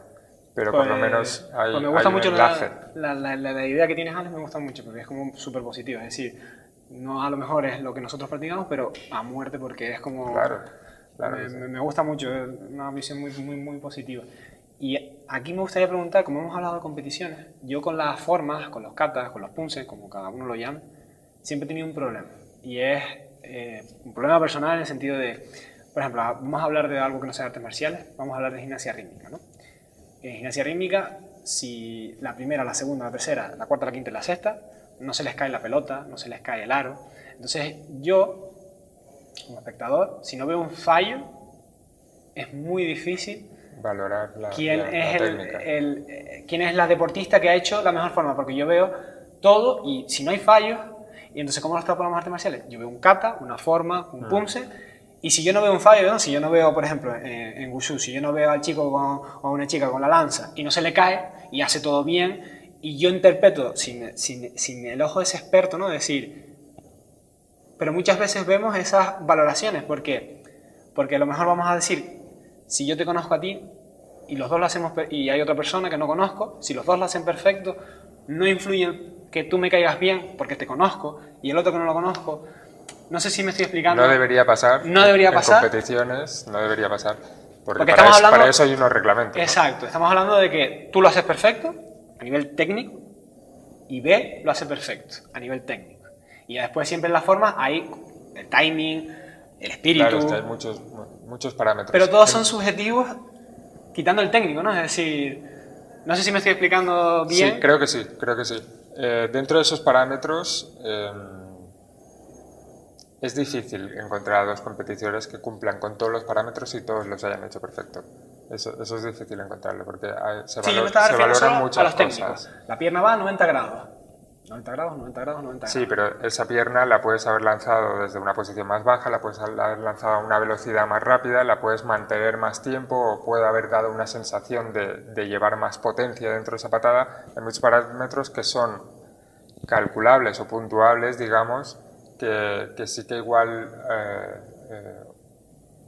Pero por lo Pues- menos hay, pues me gusta hay un mucho enlace. la, la, la- la idea que tienes, Alex, me gusta mucho porque es como súper positiva. Es decir, no a lo mejor es lo que nosotros practicamos, pero a muerte porque es como... Claro, claro me, sí. me gusta mucho, es una visión muy, muy, muy positiva. Y aquí me gustaría preguntar, como hemos hablado de competiciones, yo con las formas, con los katas, con los punces, como cada uno lo llame, siempre he tenido un problema. Y es eh, un problema personal en el sentido de, por ejemplo, vamos a hablar de algo que no sea artes marciales, vamos a hablar de gimnasia rítmica, ¿no? En gimnasia rítmica, si la primera, la segunda, la tercera, la cuarta, la quinta y la sexta, no se les cae la pelota, no se les cae el aro. Entonces yo, como espectador, si no veo un fallo, es muy difícil Valorar la, quién la- la es, el, técnica. el- eh, quién es la deportista que ha hecho la mejor forma, porque yo veo todo y si no hay fallos, y entonces ¿cómo lo extrapolamos artes marciales? Yo veo un kata, una forma, un punce, y si yo no veo un fallo, ¿no? si yo no veo, por ejemplo, en, en Wushu, si yo no veo al chico con, o a una chica con la lanza y no se le cae y hace todo bien, y yo interpreto sin, sin- sin el ojo de ese experto, ¿no? decir, pero muchas veces vemos esas valoraciones, ¿por qué? Porque a lo mejor vamos a decir, si yo te conozco a ti y los dos lo hacemos y hay otra persona que no conozco, si los dos lo hacen perfecto, no influye que tú me caigas bien porque te conozco y el otro que no lo conozco. No sé si me estoy explicando. No debería pasar. No debería en pasar. competiciones, no debería pasar. Porque, Porque para, estamos eso, hablando- para eso hay unos reglamentos. ¿no? Exacto, estamos hablando de que tú lo haces perfecto a nivel técnico y B lo hace perfecto a nivel técnico. Y después siempre en la forma hay el timing, el espíritu, Claro, hay muchos, mu- muchos parámetros. pero todos son subjetivos quitando el técnico, ¿no? Es decir, no sé si me estoy explicando bien. Sí, creo que sí, creo que sí. Eh, dentro de esos parámetros eh, es difícil encontrar a dos competidores que cumplan con todos los parámetros y todos los hayan hecho perfecto. Eso, eso es difícil encontrarlo porque hay- se, valor- valoran muchas los cosas. La pierna va a 90 grados. 90 grados, 90 grados, 90 grados. Sí, pero esa pierna la puedes haber lanzado desde una posición más baja, la puedes haber lanzado a una velocidad más rápida, la puedes mantener más tiempo o puede haber dado una sensación de, de llevar más potencia dentro de esa patada. Hay muchos parámetros que son calculables o puntuables, digamos, que, que sí que igual eh, eh,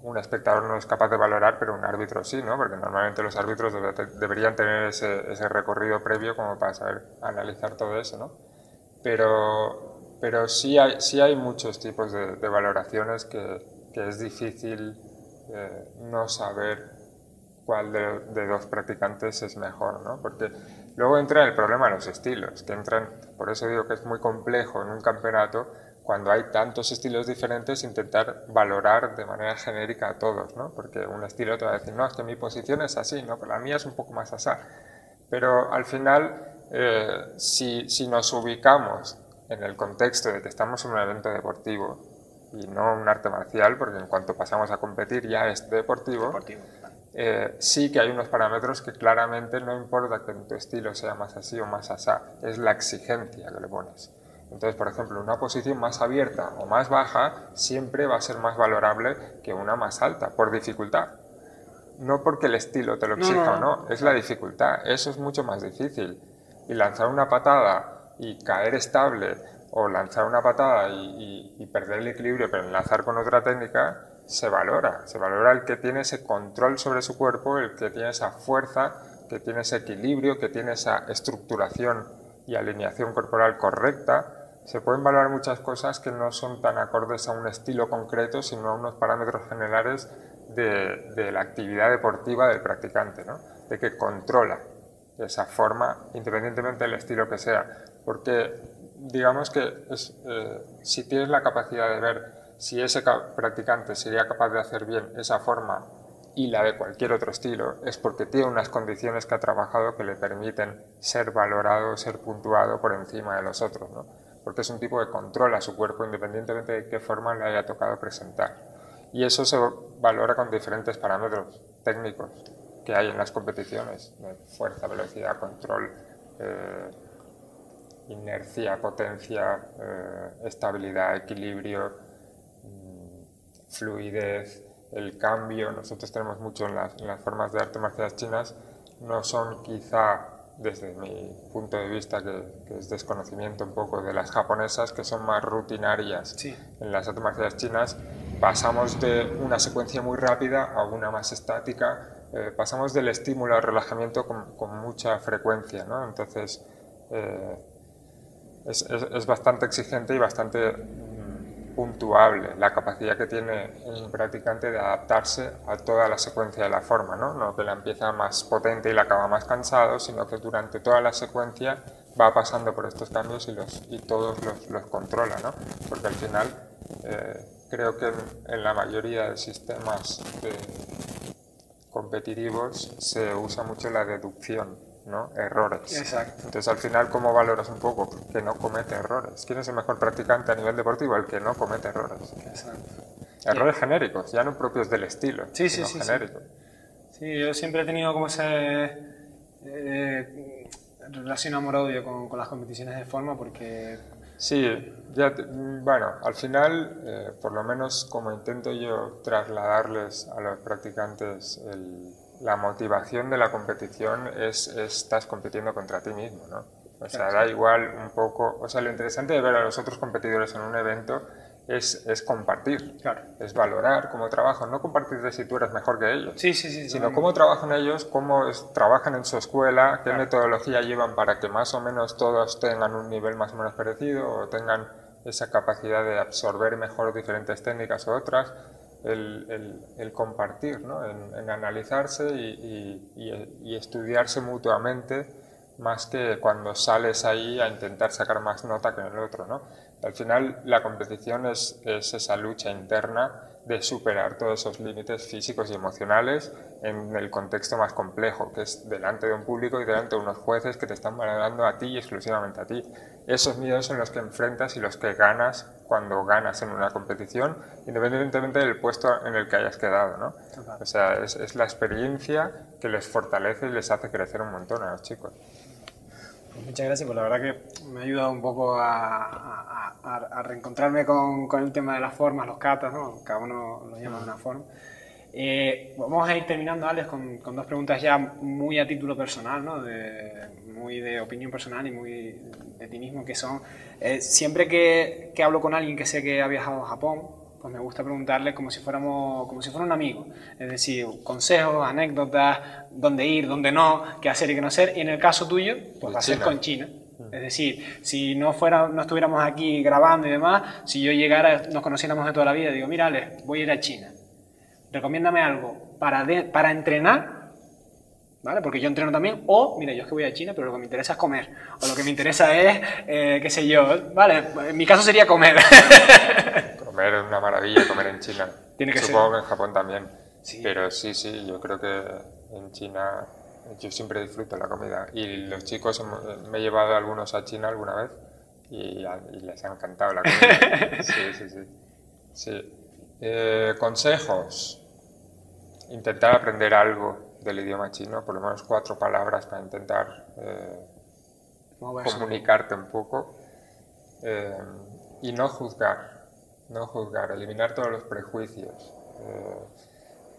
un espectador no es capaz de valorar, pero un árbitro sí, ¿no? Porque normalmente los árbitros debe- deberían tener ese, ese recorrido previo como para saber analizar todo eso, ¿no? Pero, pero sí, hay, sí hay muchos tipos de, de valoraciones que, que es difícil eh, no saber cuál de, de dos practicantes es mejor, ¿no? Porque luego entra el problema de los estilos, que entran, por eso digo que es muy complejo en un campeonato cuando hay tantos estilos diferentes intentar valorar de manera genérica a todos, ¿no? Porque un estilo te va a decir, no, es que mi posición es así, ¿no? Pero la mía es un poco más asá. Pero al final, eh, si, si nos ubicamos en el contexto de que estamos en un evento deportivo y no un arte marcial, porque en cuanto pasamos a competir ya es deportivo, Deportivo. eh, sí que hay unos parámetros que claramente no importa que tu estilo sea más así o más asá, es la exigencia que le pones. Entonces, por ejemplo, una posición más abierta o más baja siempre va a ser más valorable que una más alta, por dificultad. No porque el estilo te lo exija o no, es la dificultad. Eso es mucho más difícil. Y lanzar una patada y caer estable, o lanzar una patada y, perder el equilibrio, pero enlazar con otra técnica, se valora. Se valora el que tiene ese control sobre su cuerpo, el que tiene esa fuerza, que tiene ese equilibrio, que tiene esa estructuración y alineación corporal correcta se pueden valorar muchas cosas que no son tan acordes a un estilo concreto, sino a unos parámetros generales de, la actividad deportiva del practicante, ¿no? de que controla esa forma, independientemente del estilo que sea. Porque digamos que eh, si tienes la capacidad de ver si ese practicante sería capaz de hacer bien esa forma y la de cualquier otro estilo, es porque tiene unas condiciones que ha trabajado que le permiten ser valorado, ser puntuado por encima de los otros. ¿no? Porque es un tipo de control a su cuerpo independientemente de qué forma le haya tocado presentar. Y eso se valora con diferentes parámetros técnicos que hay en las competiciones, fuerza, velocidad, control, eh, inercia, potencia, eh, estabilidad, equilibrio, mm, fluidez, el cambio. Nosotros tenemos mucho en las, en las formas de arte marciales chinas, no son quizá desde mi punto de vista, que, es desconocimiento un poco de las japonesas, que son más rutinarias en las artes marciales chinas, pasamos de una secuencia muy rápida a una más estática, eh, pasamos del estímulo al relajamiento con, mucha frecuencia, ¿no? Entonces, eh, es, es, bastante exigente y bastante puntuable la capacidad que tiene un practicante de adaptarse a toda la secuencia de la forma, ¿no? no que la empieza más potente y la acaba más cansado, sino que durante toda la secuencia va pasando por estos cambios y, los, y todos los, los controla, ¿no? porque al final eh, creo que en, la mayoría de sistemas competitivos se usa mucho la deducción ¿no? errores. Exacto. Entonces, al final, ¿cómo valoras un poco que no comete errores? ¿Quién es el mejor practicante a nivel deportivo? El que no comete errores. Exacto. Errores genéricos, ya no propios del estilo, sí, sí, sí, genéricos. Sí. yo siempre he tenido como ese eh, relación amor-odio con, con, las competiciones de forma porque... Sí, ya, bueno, al final, eh, por lo menos como intento yo trasladarles a los practicantes el la motivación de la competición es, estás compitiendo contra ti mismo, ¿no? O sea, da igual un poco, o sea, lo interesante de ver a los otros competidores en un evento es, es compartir, claro. es valorar cómo trabajan, no compartir de si tú eres mejor que ellos, sí, sí, sí, sino cómo trabajan ellos, cómo trabajan en su escuela, qué metodología llevan para que más o menos todos tengan un nivel más o menos parecido o tengan esa capacidad de absorber mejor diferentes técnicas u otras el, compartir, ¿no? en, analizarse y, estudiarse mutuamente más que cuando sales ahí a intentar sacar más nota que el otro. ¿no? Al final la competición es esa lucha interna de superar todos esos límites físicos y emocionales en el contexto más complejo, que es delante de un público y delante de unos jueces que te están valorando a ti y exclusivamente a ti. Esos miedos son los que enfrentas y los que ganas cuando ganas en una competición, independientemente del puesto en el que hayas quedado. ¿no? O sea, es, es la experiencia que les fortalece y les hace crecer un montón a los chicos. Muchas gracias, pues la verdad que me ha ayudado un poco a, a, reencontrarme con, con, el tema de las formas, los catas, ¿no? cada uno lo llama de una forma. Eh, vamos a ir terminando, Alex, con, con, dos preguntas ya muy a título personal, ¿no? de, muy de opinión personal y muy de ti mismo, que son, eh, siempre que, que hablo con alguien que sé que ha viajado a Japón, pues me gusta preguntarle como si fuéramos, como si fuera un amigo. Es decir, consejos, anécdotas, dónde ir, dónde no, qué hacer y qué no hacer. Y en el caso tuyo, pues va a ser con China. Mm. Es decir, si no, fuera, no estuviéramos aquí grabando y demás, si yo llegara, nos conociéramos de toda la vida, digo, mira, Ale, voy a ir a China. Recomiéndame algo para, para entrenar, ¿vale? Porque yo entreno también. O, mira, yo es que voy a China, pero lo que me interesa es comer. O lo que me interesa es, eh, qué sé yo, ¿vale? En mi caso sería comer. comer es una maravilla, comer en China. Tiene que Supongo que en Japón también. Pero sí, sí, yo creo que en China yo siempre disfruto la comida. Y los chicos, me he llevado algunos a China alguna vez y, les ha encantado la comida. sí, sí, sí. sí. Eh, consejos. Intentar aprender algo del idioma chino, por lo menos cuatro palabras para intentar eh, comunicarte un poco. eh, y no juzgar, no juzgar, eliminar todos los prejuicios. Eh,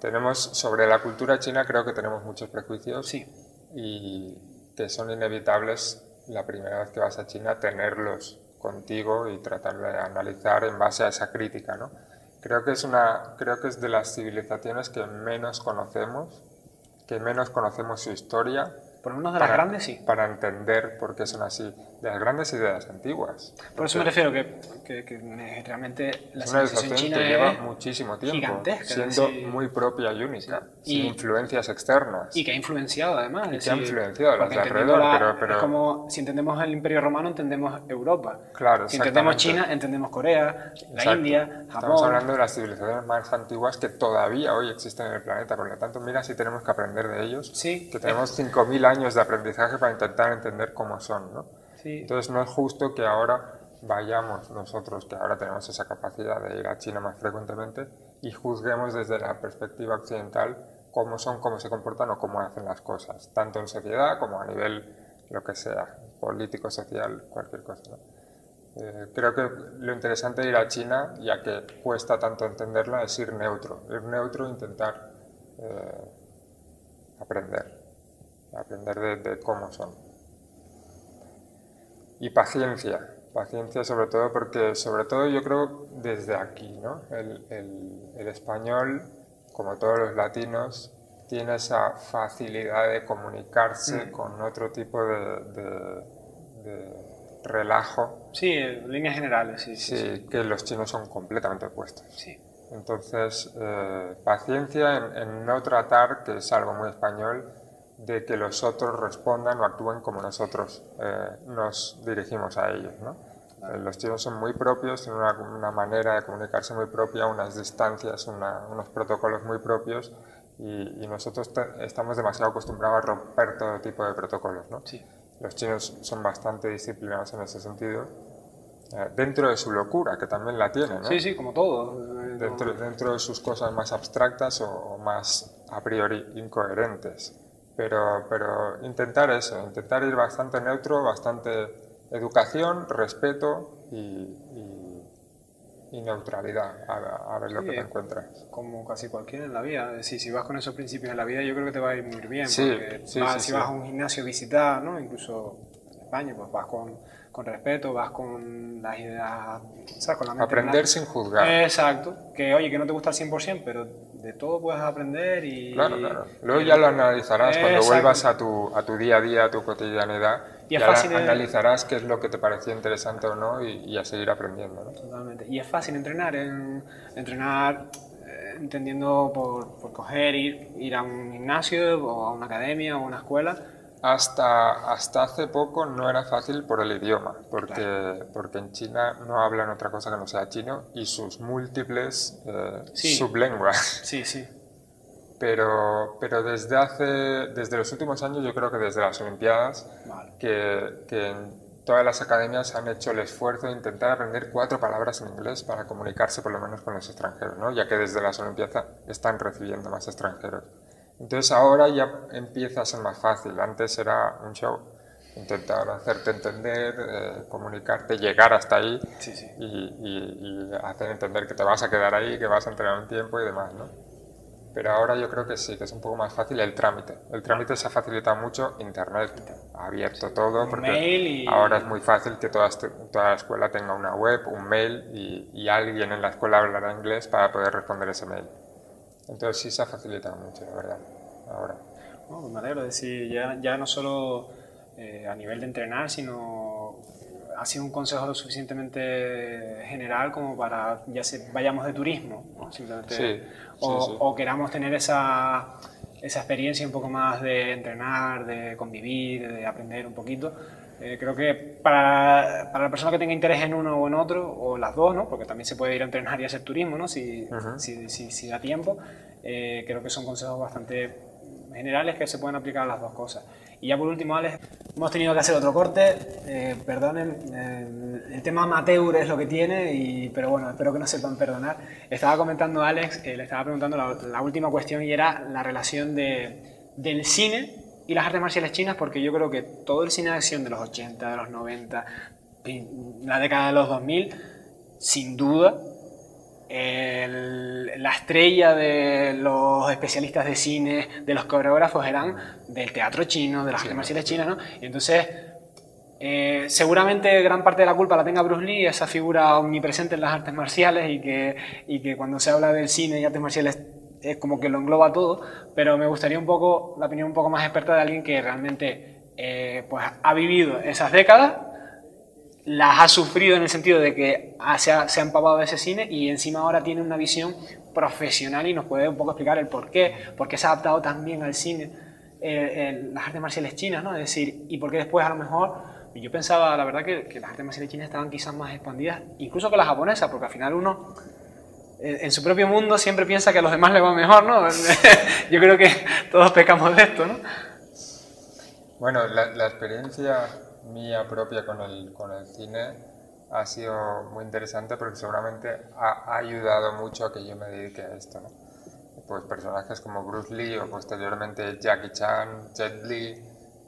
tenemos sobre la cultura china creo que tenemos muchos prejuicios Sí. y que son inevitables la primera vez que vas a China tenerlos contigo y tratar de analizar en base a esa crítica, ¿no? Creo que es una creo que es de las civilizaciones que menos conocemos, que menos conocemos su historia Por lo menos de las para- grandes sí. Para entender por qué son así. De las grandes y de las antiguas. Por eso me refiero que, que- que realmente la civilización china que lleva es muchísimo tiempo gigantesca, siendo sí. muy propia y única, Sí. sin Y- influencias externas. y que ha influenciado además. Y es que ha decir, influenciado las de alrededor, la- pero- pero- Es como si entendemos el Imperio Romano, entendemos Europa. Claro, Si entendemos. China, entendemos Corea, la Exacto. India, Estamos Japón. hablando de las civilizaciones más antiguas que todavía hoy existen en el planeta, por lo tanto, mira si tenemos que aprender de ellos, Sí. que tenemos 5.000 años de aprendizaje para intentar entender cómo son, ¿no? Sí. Entonces no es justo que ahora vayamos nosotros, que ahora tenemos esa capacidad de ir a China más frecuentemente, y juzguemos desde la perspectiva occidental cómo son, cómo se comportan o cómo hacen las cosas, tanto en sociedad como a nivel lo que sea, político, social, cualquier cosa. ¿no? Eh, creo que lo interesante de ir a China, ya que cuesta tanto entenderla, es ir neutro. Ir neutro e intentar eh, aprender, aprender de, de cómo son. Y paciencia, paciencia sobre todo porque, sobre todo yo creo desde aquí, ¿no? El, el- el español, como todos los latinos, tiene esa facilidad de comunicarse con otro tipo de, de- de relajo, Sí, en líneas generales, sí, sí. sí. sí, que los chinos son completamente opuestos. sí. Entonces, eh, paciencia en, en no tratar, que es algo muy español, de que los otros respondan o actúen como nosotros eh, nos dirigimos a ellos. ¿no? Eh, los chinos son muy propios, tienen una, una manera de comunicarse muy propia, unas distancias, una- unos protocolos muy propios y, y nosotros te- estamos demasiado acostumbrados a romper todo tipo de protocolos. ¿no? Sí. Los chinos son bastante disciplinados en ese sentido, eh, dentro de su locura, que también la tienen. ¿no? Sí, sí, como todo. Dentro, dentro de sus cosas más abstractas o, o más a priori incoherentes. Pero, pero intentar eso, intentar ir bastante neutro, bastante educación, respeto y, y- y neutralidad, a, a ver lo Sí. que te encuentras. Como casi cualquiera en la vida. Decir, si vas con esos principios en la vida, yo creo que te va a ir muy bien. Sí, porque sí, vas- si vas a un gimnasio a visitar, ¿no? incluso en España, pues vas con, con respeto, vas con las ideas, ¿sabes? Con la mente Aprender sin juzgar. Exacto. Que oye, que no te gusta al 100%, pero de todo puedes aprender y... Claro, claro. Luego ya lo analizarás cuando vuelvas a tu, a tu día a día, a tu cotidianidad. Y es ya fácil analizarás qué es lo que te pareció interesante o no y, y a seguir aprendiendo. ¿no? Totalmente. Y es fácil entrenar, en, entrenar eh, entendiendo por, por coger, ir, ir a un gimnasio o a una academia o a una escuela. Hasta, hasta hace poco no era fácil por el idioma, porque, porque en China no hablan otra cosa que no sea chino y sus múltiples eh, Sí. sublenguas. Sí, sí. Pero, pero desde, hace, desde los últimos años, yo creo que desde las Olimpiadas, Vale. que, que en todas las academias han hecho el esfuerzo de intentar aprender cuatro palabras en inglés para comunicarse por lo menos con los extranjeros, ¿no? ya que desde las Olimpiadas están recibiendo más extranjeros. Entonces ahora ya empieza a ser más fácil, antes era un show, intentar hacerte entender, eh, comunicarte, llegar hasta ahí Sí, sí. y, y- y hacer entender que te vas a quedar ahí, que vas a entrenar un tiempo y demás, ¿no? Pero ahora yo creo que sí, que es un poco más fácil el trámite. El trámite se ha facilitado mucho, Internet ha abierto todo, porque y- ahora es muy fácil que toda, toda la escuela tenga una web, un mail y, y alguien en la escuela hablará inglés para poder responder ese mail. Entonces sí se ha facilitado mucho, la verdad, ahora. No, pues me alegro de decir, ya, ya no solo eh, a nivel de entrenar, sino ha sido un consejo lo suficientemente general como para ya se, vayamos de turismo, ¿no? Simplemente, Sí, o, sí, sí. o queramos tener esa, esa experiencia un poco más de entrenar, de convivir, de aprender un poquito. Eh, creo que para, para la persona que tenga interés en uno o en otro, o las dos, ¿no? porque también se puede ir a entrenar y hacer turismo ¿no? si, si, si, si da tiempo, eh, creo que son consejos bastante generales que se pueden aplicar a las dos cosas. Y ya por último, Alex, hemos tenido que hacer otro corte, eh, perdonen, eh, el tema amateur es lo que tiene, y, pero bueno, espero que no sepan perdonar. Estaba comentando Alex, eh, le estaba preguntando la, la última cuestión y era la relación de, del cine y las artes marciales chinas, porque yo creo que todo el cine de acción de los 80, de los 90, la década de los 2000, sin duda, la estrella de los especialistas de cine, de los coreógrafos, eran del teatro chino, de las artes marciales chinas, ¿no? Y entonces, eh, seguramente gran parte de la culpa la tenga Bruce Lee, esa figura omnipresente en las artes marciales y que, y que cuando se habla del cine y artes marciales es como que lo engloba todo, pero me gustaría un poco, la opinión un poco más experta de alguien que realmente eh, pues, ha vivido esas décadas las ha sufrido en el sentido de que se ha, se ha empapado de ese cine y encima ahora tiene una visión profesional y nos puede un poco explicar el por qué, por qué se ha adaptado también al cine eh, las artes marciales chinas, ¿no? Es decir, y por qué después a lo mejor, yo pensaba, la verdad, que, que, las artes marciales chinas estaban quizás más expandidas, incluso que las japonesas, porque al final uno eh, en su propio mundo siempre piensa que a los demás le va mejor, ¿no? yo creo que todos pecamos de esto, ¿no? Bueno, la, la experiencia mía propia con el, con el cine ha sido muy interesante porque seguramente ha, ayudado mucho a que yo me dedique a esto. ¿no? Pues personajes como Bruce Lee o posteriormente Jackie Chan, Jet Li,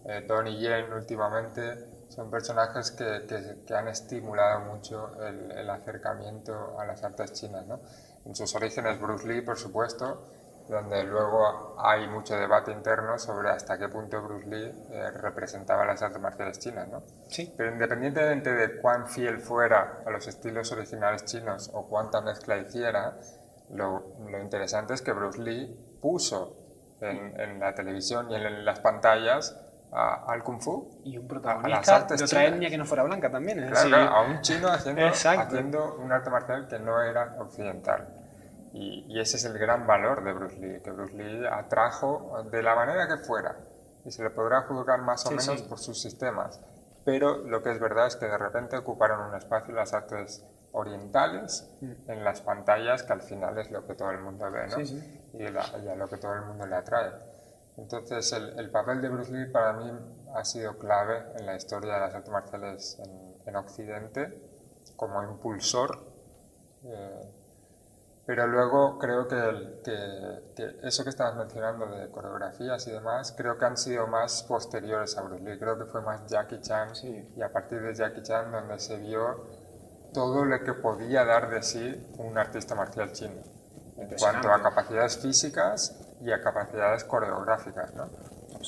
eh, Donnie Yen últimamente, son personajes que, que, que han estimulado mucho el, el, acercamiento a las artes chinas. ¿no? En sus orígenes Bruce Lee, por supuesto, donde luego hay mucho debate interno sobre hasta qué punto Bruce Lee eh, representaba las artes marciales chinas, ¿no? Sí. Pero independientemente de cuán fiel fuera a los estilos originales chinos o cuánta mezcla hiciera, lo, lo interesante es que Bruce Lee puso en, en la televisión y en, las pantallas a, al kung fu y un protagonista de otra etnia que no fuera blanca también es claro, claro, a un chino haciendo, haciendo un arte marcial que no era occidental. Y, ese es el gran valor de Bruce Lee, que Bruce Lee atrajo de la manera que fuera, y se le podrá juzgar más o menos por sus sistemas, pero lo que es verdad es que de repente ocuparon un espacio las artes orientales mm. en las pantallas, que al final es lo que todo el mundo ve, ¿no? Y, a lo que todo el mundo le atrae. Entonces, el, papel de Bruce Lee para mí ha sido clave en la historia de las artes marciales en, Occidente, como impulsor. Eh, pero luego creo que, que, eso que estabas mencionando de coreografías y demás, creo que han sido más posteriores a Bruce Lee. Creo que fue más Jackie Chan y a partir de Jackie Chan donde se vio todo lo que podía dar de sí un artista marcial chino. En cuanto a capacidades físicas y a capacidades coreográficas. ¿no?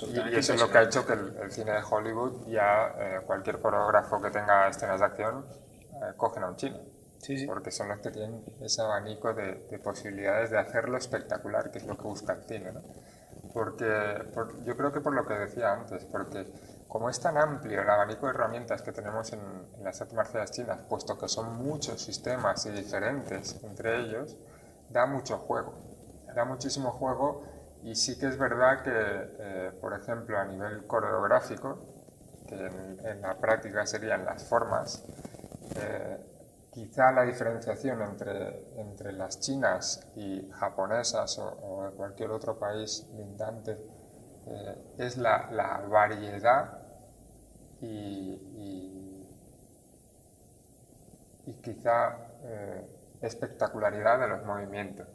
Y, eso es lo que ha hecho que el, cine de Hollywood ya eh, cualquier coreógrafo que tenga escenas de acción eh, cogen a un chino porque son los que tienen ese abanico de, posibilidades de hacerlo espectacular, que es lo que busca el cine. ¿no? Porque yo creo que por lo que decía antes, porque como es tan amplio el abanico de herramientas que tenemos en, las artes marciales chinas, puesto que son muchos sistemas y diferentes entre ellos, da mucho juego, da muchísimo juego y sí que es verdad que, eh, por ejemplo, a nivel coreográfico, que en, la práctica serían las formas, eh, quizá la diferenciación entre, entre las chinas y japonesas o, cualquier otro país lindante eh, es la, variedad y, y, quizá eh, espectacularidad de los movimientos.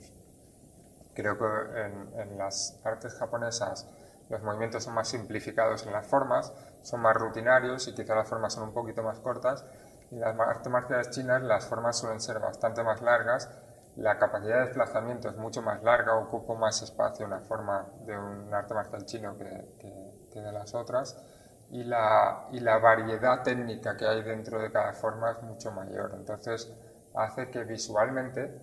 Creo que en, en las artes japonesas los movimientos son más simplificados en las formas, son más rutinarios y quizá las formas son un poquito más cortas, en las artes marciales chinas las formas suelen ser bastante más largas, la capacidad de desplazamiento es mucho más larga, ocupa más espacio una forma de un arte marcial chino que, que, de las otras, y la, y la variedad técnica que hay dentro de cada forma es mucho mayor. Entonces hace que visualmente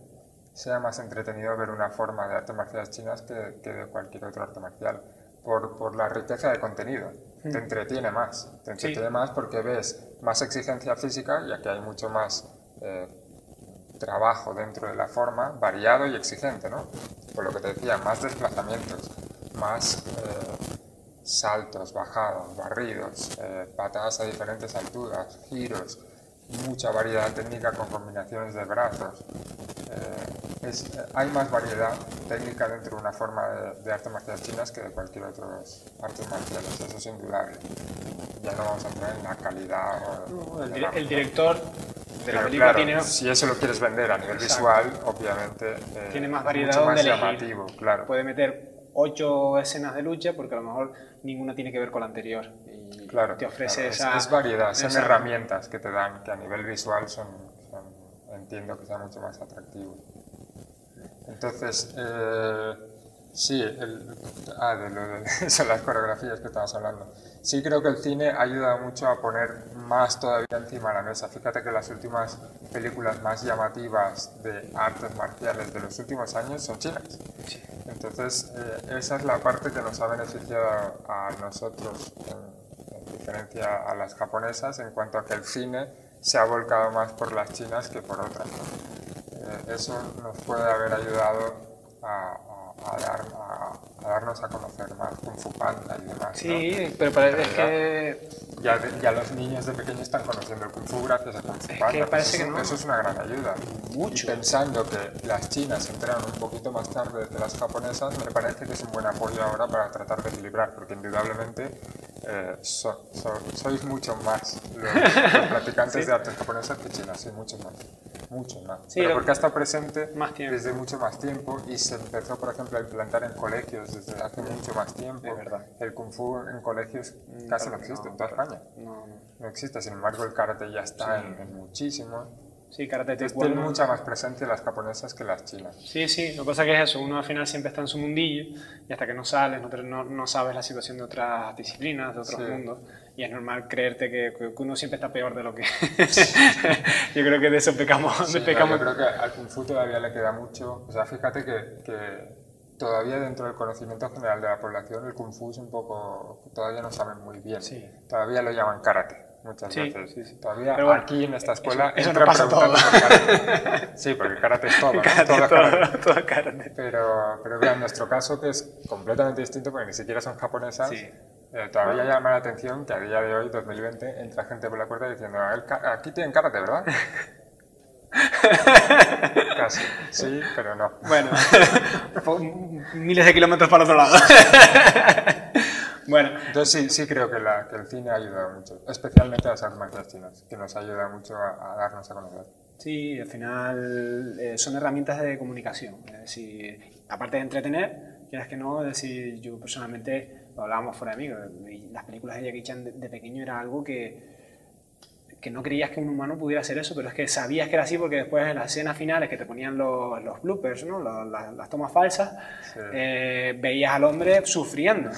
sea más entretenido ver una forma de artes marciales chinas que, que de cualquier otro arte marcial, por, por la riqueza de contenido te entretiene más. Te entretiene más porque ves más exigencia física, ya que hay mucho más eh, trabajo dentro de la forma, variado y exigente, ¿no? Por lo que te decía, más desplazamientos, más eh, saltos, bajadas, barridos, eh, patadas a diferentes alturas, giros, mucha variedad técnica con combinaciones de brazos. Es, hay más variedad técnica dentro de una forma de, de arte marcial chinas que de cualquier otro arte marcial, eso es indudable. Ya no vamos a entrar en la calidad. O, el, director de la película tiene. Si eso lo quieres vender a nivel visual, obviamente. Eh, tiene más variedad mucho más donde llamativo, claro. Puede meter ocho escenas de lucha porque a lo mejor ninguna tiene que ver con la anterior. Y Claro, te ofrece claro, es- esa... es, variedad, son herramientas que te dan, que a nivel visual son, son- entiendo que sean mucho más atractivos. Entonces, eh, sí, el, ah, de de eso, las coreografías que estabas hablando. Sí creo que el cine ayuda mucho a poner más todavía encima de la mesa. Fíjate que las últimas películas más llamativas de artes marciales de los últimos años son chinas. Entonces, eh, esa es la parte que nos ha beneficiado a nosotros, en, en diferencia a las japonesas, en cuanto a que el cine se ha volcado más por las chinas que por otras. Eh, eso nos puede haber ayudado a, a- dar- a- a darnos a conocer más Kung Fu Panda y demás. ¿no? Sí, pero parece Pero que... Ya, ya los niños de pequeños están conociendo el Kung Fu gracias a Kung Fu Es Panda. que parece eso, que no. eso es una gran ayuda. Mucho. Y pensando que las chinas entraron un poquito más tarde de las japonesas, me parece que es un buen apoyo ahora para tratar de equilibrar, porque indudablemente eh, so- so- sois mucho más los, los practicantes Sí. de artes japonesas que chinas, sí, mucho más. Mucho más. Sí, Pero porque ha estado presente Más desde mucho más tiempo y se empezó, por ejemplo, a implantar en colegios desde hace mucho más tiempo. Es verdad. El Kung Fu en colegios casi no existe en toda España No, no. no existe, sin embargo el karate ya está en, en muchísimos. Sí, karate taekwondo. tiene mucha más presencia las japonesas que las chinas. Sí, sí, lo que pasa es que es eso, uno al final siempre está en su mundillo y hasta que no sales no, no, sabes la situación de otras disciplinas, de otros Sí. mundos y es normal creerte que, que uno siempre está peor de lo que... Yo creo que de eso pecamos. Sí, pecamos. yo creo que al Kung Fu todavía le queda mucho. O sea, fíjate que, que todavía dentro del conocimiento general de la población el Kung Fu es un poco. todavía no saben muy bien. Sí. Todavía lo llaman karate. Muchas Sí, veces. sí, sí. Todavía Pero bueno, aquí en esta escuela eso- eso entran no pasa preguntando todo. por karate. Sí, porque karate es todo. ¿no? Karate, Todo es karate. todo, todo karate. Pero, pero vean, nuestro caso que es completamente distinto porque ni siquiera son japonesas, eh, todavía llama la atención que a día de hoy, 2020, entra gente por la puerta diciendo, "Ah, el ca- aquí tienen karate, ¿verdad? Casi, sí, pero no. Bueno, miles de kilómetros para otro lado. bueno, Entonces sí, sí creo que, la- que el cine ha ayudado mucho, especialmente a las artes chinas, que nos ayuda mucho a, a darnos a conocer. Sí, al final eh, son herramientas de comunicación. Es decir, aparte de entretener, quieras que no, es decir, yo personalmente, lo hablábamos fuera de mí, las películas de Jackie Chan de, de pequeño era algo que, que no creías que un humano pudiera hacer eso, pero es que sabías que era así porque después en las escenas finales que te ponían los, los bloopers, ¿no? Las, las tomas falsas, Sí. eh, veías al hombre sufriendo.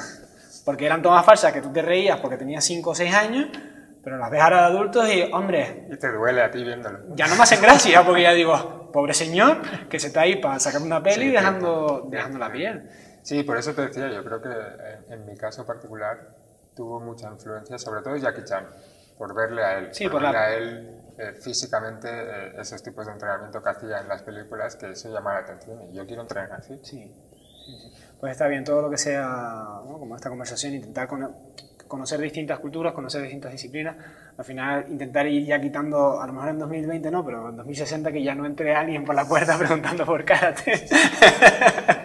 Porque eran tomas falsas que tú te reías porque tenías 5 o 6 años, pero las ves ahora de adultos y, hombre, Y te duele a ti viéndolo. ya no me hacen gracia, porque ya digo, pobre señor, que se está ahí para sacar una peli Sí, dejando, dejando la piel. Sí, por eso te decía, yo creo que en, en mi caso particular tuvo mucha influencia, sobre todo Jackie Chan, por verle a él, Sí, por por la- verle a él eh, físicamente eh, esos tipos de entrenamiento que hacía en las películas, que eso llama la atención y yo quiero entrenar así. Sí, sí, sí. Pues está bien todo lo que sea, ¿no? como esta conversación, intentar cono- conocer distintas culturas, conocer distintas disciplinas. Al final, intentar ir ya quitando, a lo mejor en 2020 no, pero en 2060 que ya no entre alguien por la puerta preguntando por karate.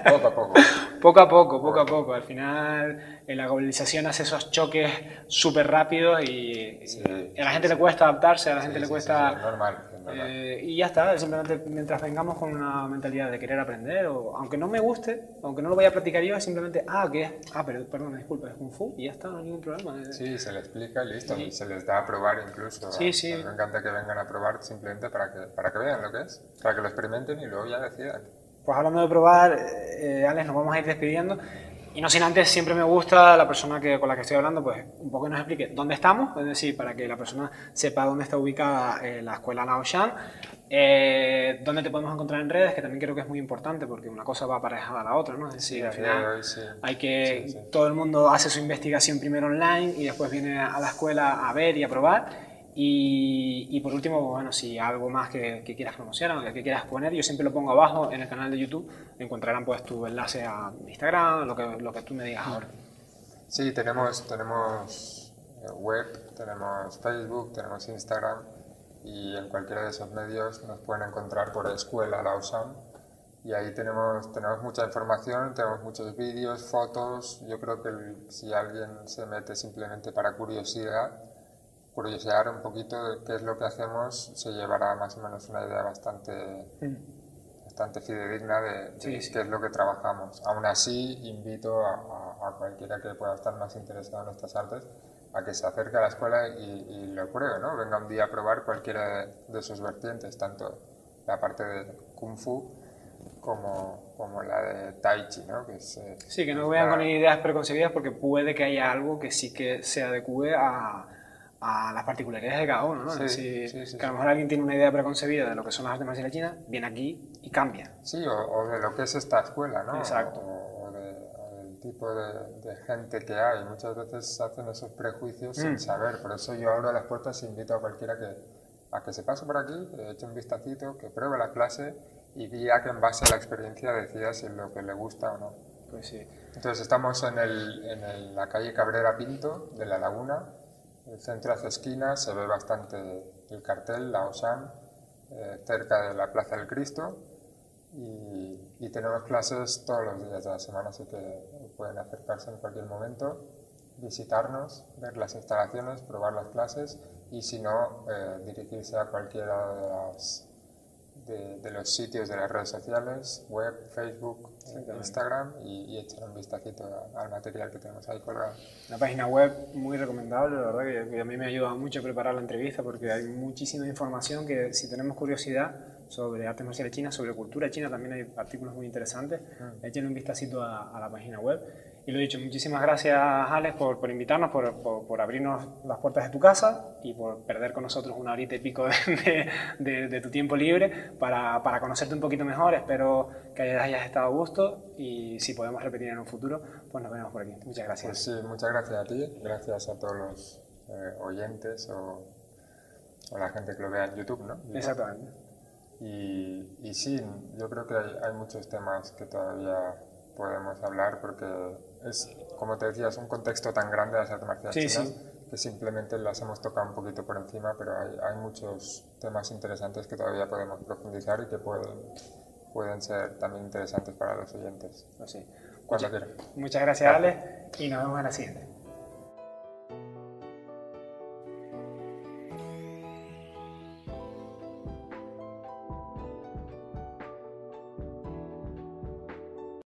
Poco a poco. Poco a poco, poco a poco. Al final, eh, la globalización hace esos choques súper rápidos y, Sí, y a la gente le cuesta adaptarse, a la gente Sí, le cuesta... normal. Eh, y ya está, simplemente mientras vengamos con una mentalidad de querer aprender, o aunque no me guste, aunque no lo vaya a practicar yo, es simplemente, ah, ¿qué es? Ah, pero perdón, disculpa, es Kung Fu y ya está, no hay ningún problema. Eh, Sí, se le explica y listo, y se les da a probar incluso. Sí, sí. Me encanta que vengan a probar simplemente para que, para que vean lo que es, para que lo experimenten y luego ya decidan. Pues hablando de probar, eh, Alex, nos vamos a ir despidiendo. Y no sin antes, siempre me gusta la persona que, con la que estoy hablando, pues un poco nos explique dónde estamos, es decir, para que la persona sepa dónde está ubicada eh, la escuela Lao Shan, eh, dónde te podemos encontrar en redes, que también creo que es muy importante porque una cosa va aparejada a la otra, ¿no? Es decir, Sí, al final sí. hay que, sí. todo el mundo hace su investigación primero online y después viene a la escuela a ver y a probar. Y, y por último, bueno, si algo más que, que quieras promocionar o que quieras poner, yo siempre lo pongo abajo en el canal de YouTube. Encontrarán pues tu enlace a Instagram, lo que, lo que tú me digas ahora. Sí, tenemos, tenemos eh, web, tenemos Facebook, tenemos Instagram y en cualquiera de esos medios nos pueden encontrar por Escuela Lausanne y ahí tenemos, tenemos mucha información, tenemos muchos vídeos, fotos. Yo creo que el- si alguien se mete simplemente para curiosidad, curiosear un poquito de qué es lo que hacemos, se llevará más o menos una idea bastante, bastante fidedigna de, de Sí, sí. qué es lo que trabajamos. Aún así, invito a, a- a cualquiera que pueda estar más interesado en estas artes a que se acerque a la escuela y, y lo pruebe, ¿no? Venga un día a probar cualquiera de, de sus vertientes, tanto la parte de Kung Fu como, como la de Tai Chi, ¿no? Que es, eh, Sí, que no vean con ideas preconcebidas porque puede que haya algo que sí que se adecue a, a las particularidades de cada uno, ¿no? Sí, Es decir, sí, sí, que a lo mejor alguien tiene una idea preconcebida de lo que son las artes marciales chinas, viene aquí y cambia. Sí, o, o de lo que es esta escuela, ¿no? Exacto. O, o de- o del tipo de, de gente que hay. Muchas veces hacen esos prejuicios Mm. sin saber. Por eso yo abro las puertas e invito a cualquiera que, a que se pase por aquí, que eche un vistacito, que pruebe la clase y ya que en base a la experiencia decida si es lo que le gusta o no. Pues sí. Entonces estamos en, el, en el- la calle Cabrera Pinto de La Laguna. El centro hace esquina, se ve bastante el cartel, la OSAN, eh, cerca de la Plaza del Cristo. Y, y tenemos clases todos los días de la semana, así que pueden acercarse en cualquier momento, visitarnos, ver las instalaciones, probar las clases y si no, eh, dirigirse a cualquiera de, las, de, de los sitios de las redes sociales, web, Facebook. Instagram y, y echar un vistacito a- al material que tenemos ahí colgado. La página web muy recomendable, la verdad que, que a mí me ha ayudado mucho a preparar la entrevista porque hay muchísima información que si tenemos curiosidad sobre artes marciales chinas, sobre cultura china, también hay artículos muy interesantes. Mm. Echen un vistacito a, a la página web. Y lo dicho, muchísimas gracias Alex por, por invitarnos, por, por- por abrirnos las puertas de tu casa y por perder con nosotros una horita y pico de, de- de tu tiempo libre para, para conocerte un poquito mejor. Espero que hayas estado a gusto y si podemos repetir en un futuro, pues nos vemos por aquí. Muchas gracias. Pues sí, muchas gracias a ti, gracias a todos los eh, oyentes o, o la gente que lo vea en YouTube, ¿no? Exactamente. Y, y sí, yo creo que hay, hay muchos temas que todavía podemos hablar porque es, como te decía, es un contexto tan grande de las artes marciales Sí, chinas sí. que simplemente las hemos tocado un poquito por encima, pero hay, hay muchos temas interesantes que todavía podemos profundizar y que pueden, pueden ser también interesantes para los oyentes. Pues sí. Cuando quieran. Muchas gracias, Alex, y nos vemos en la siguiente.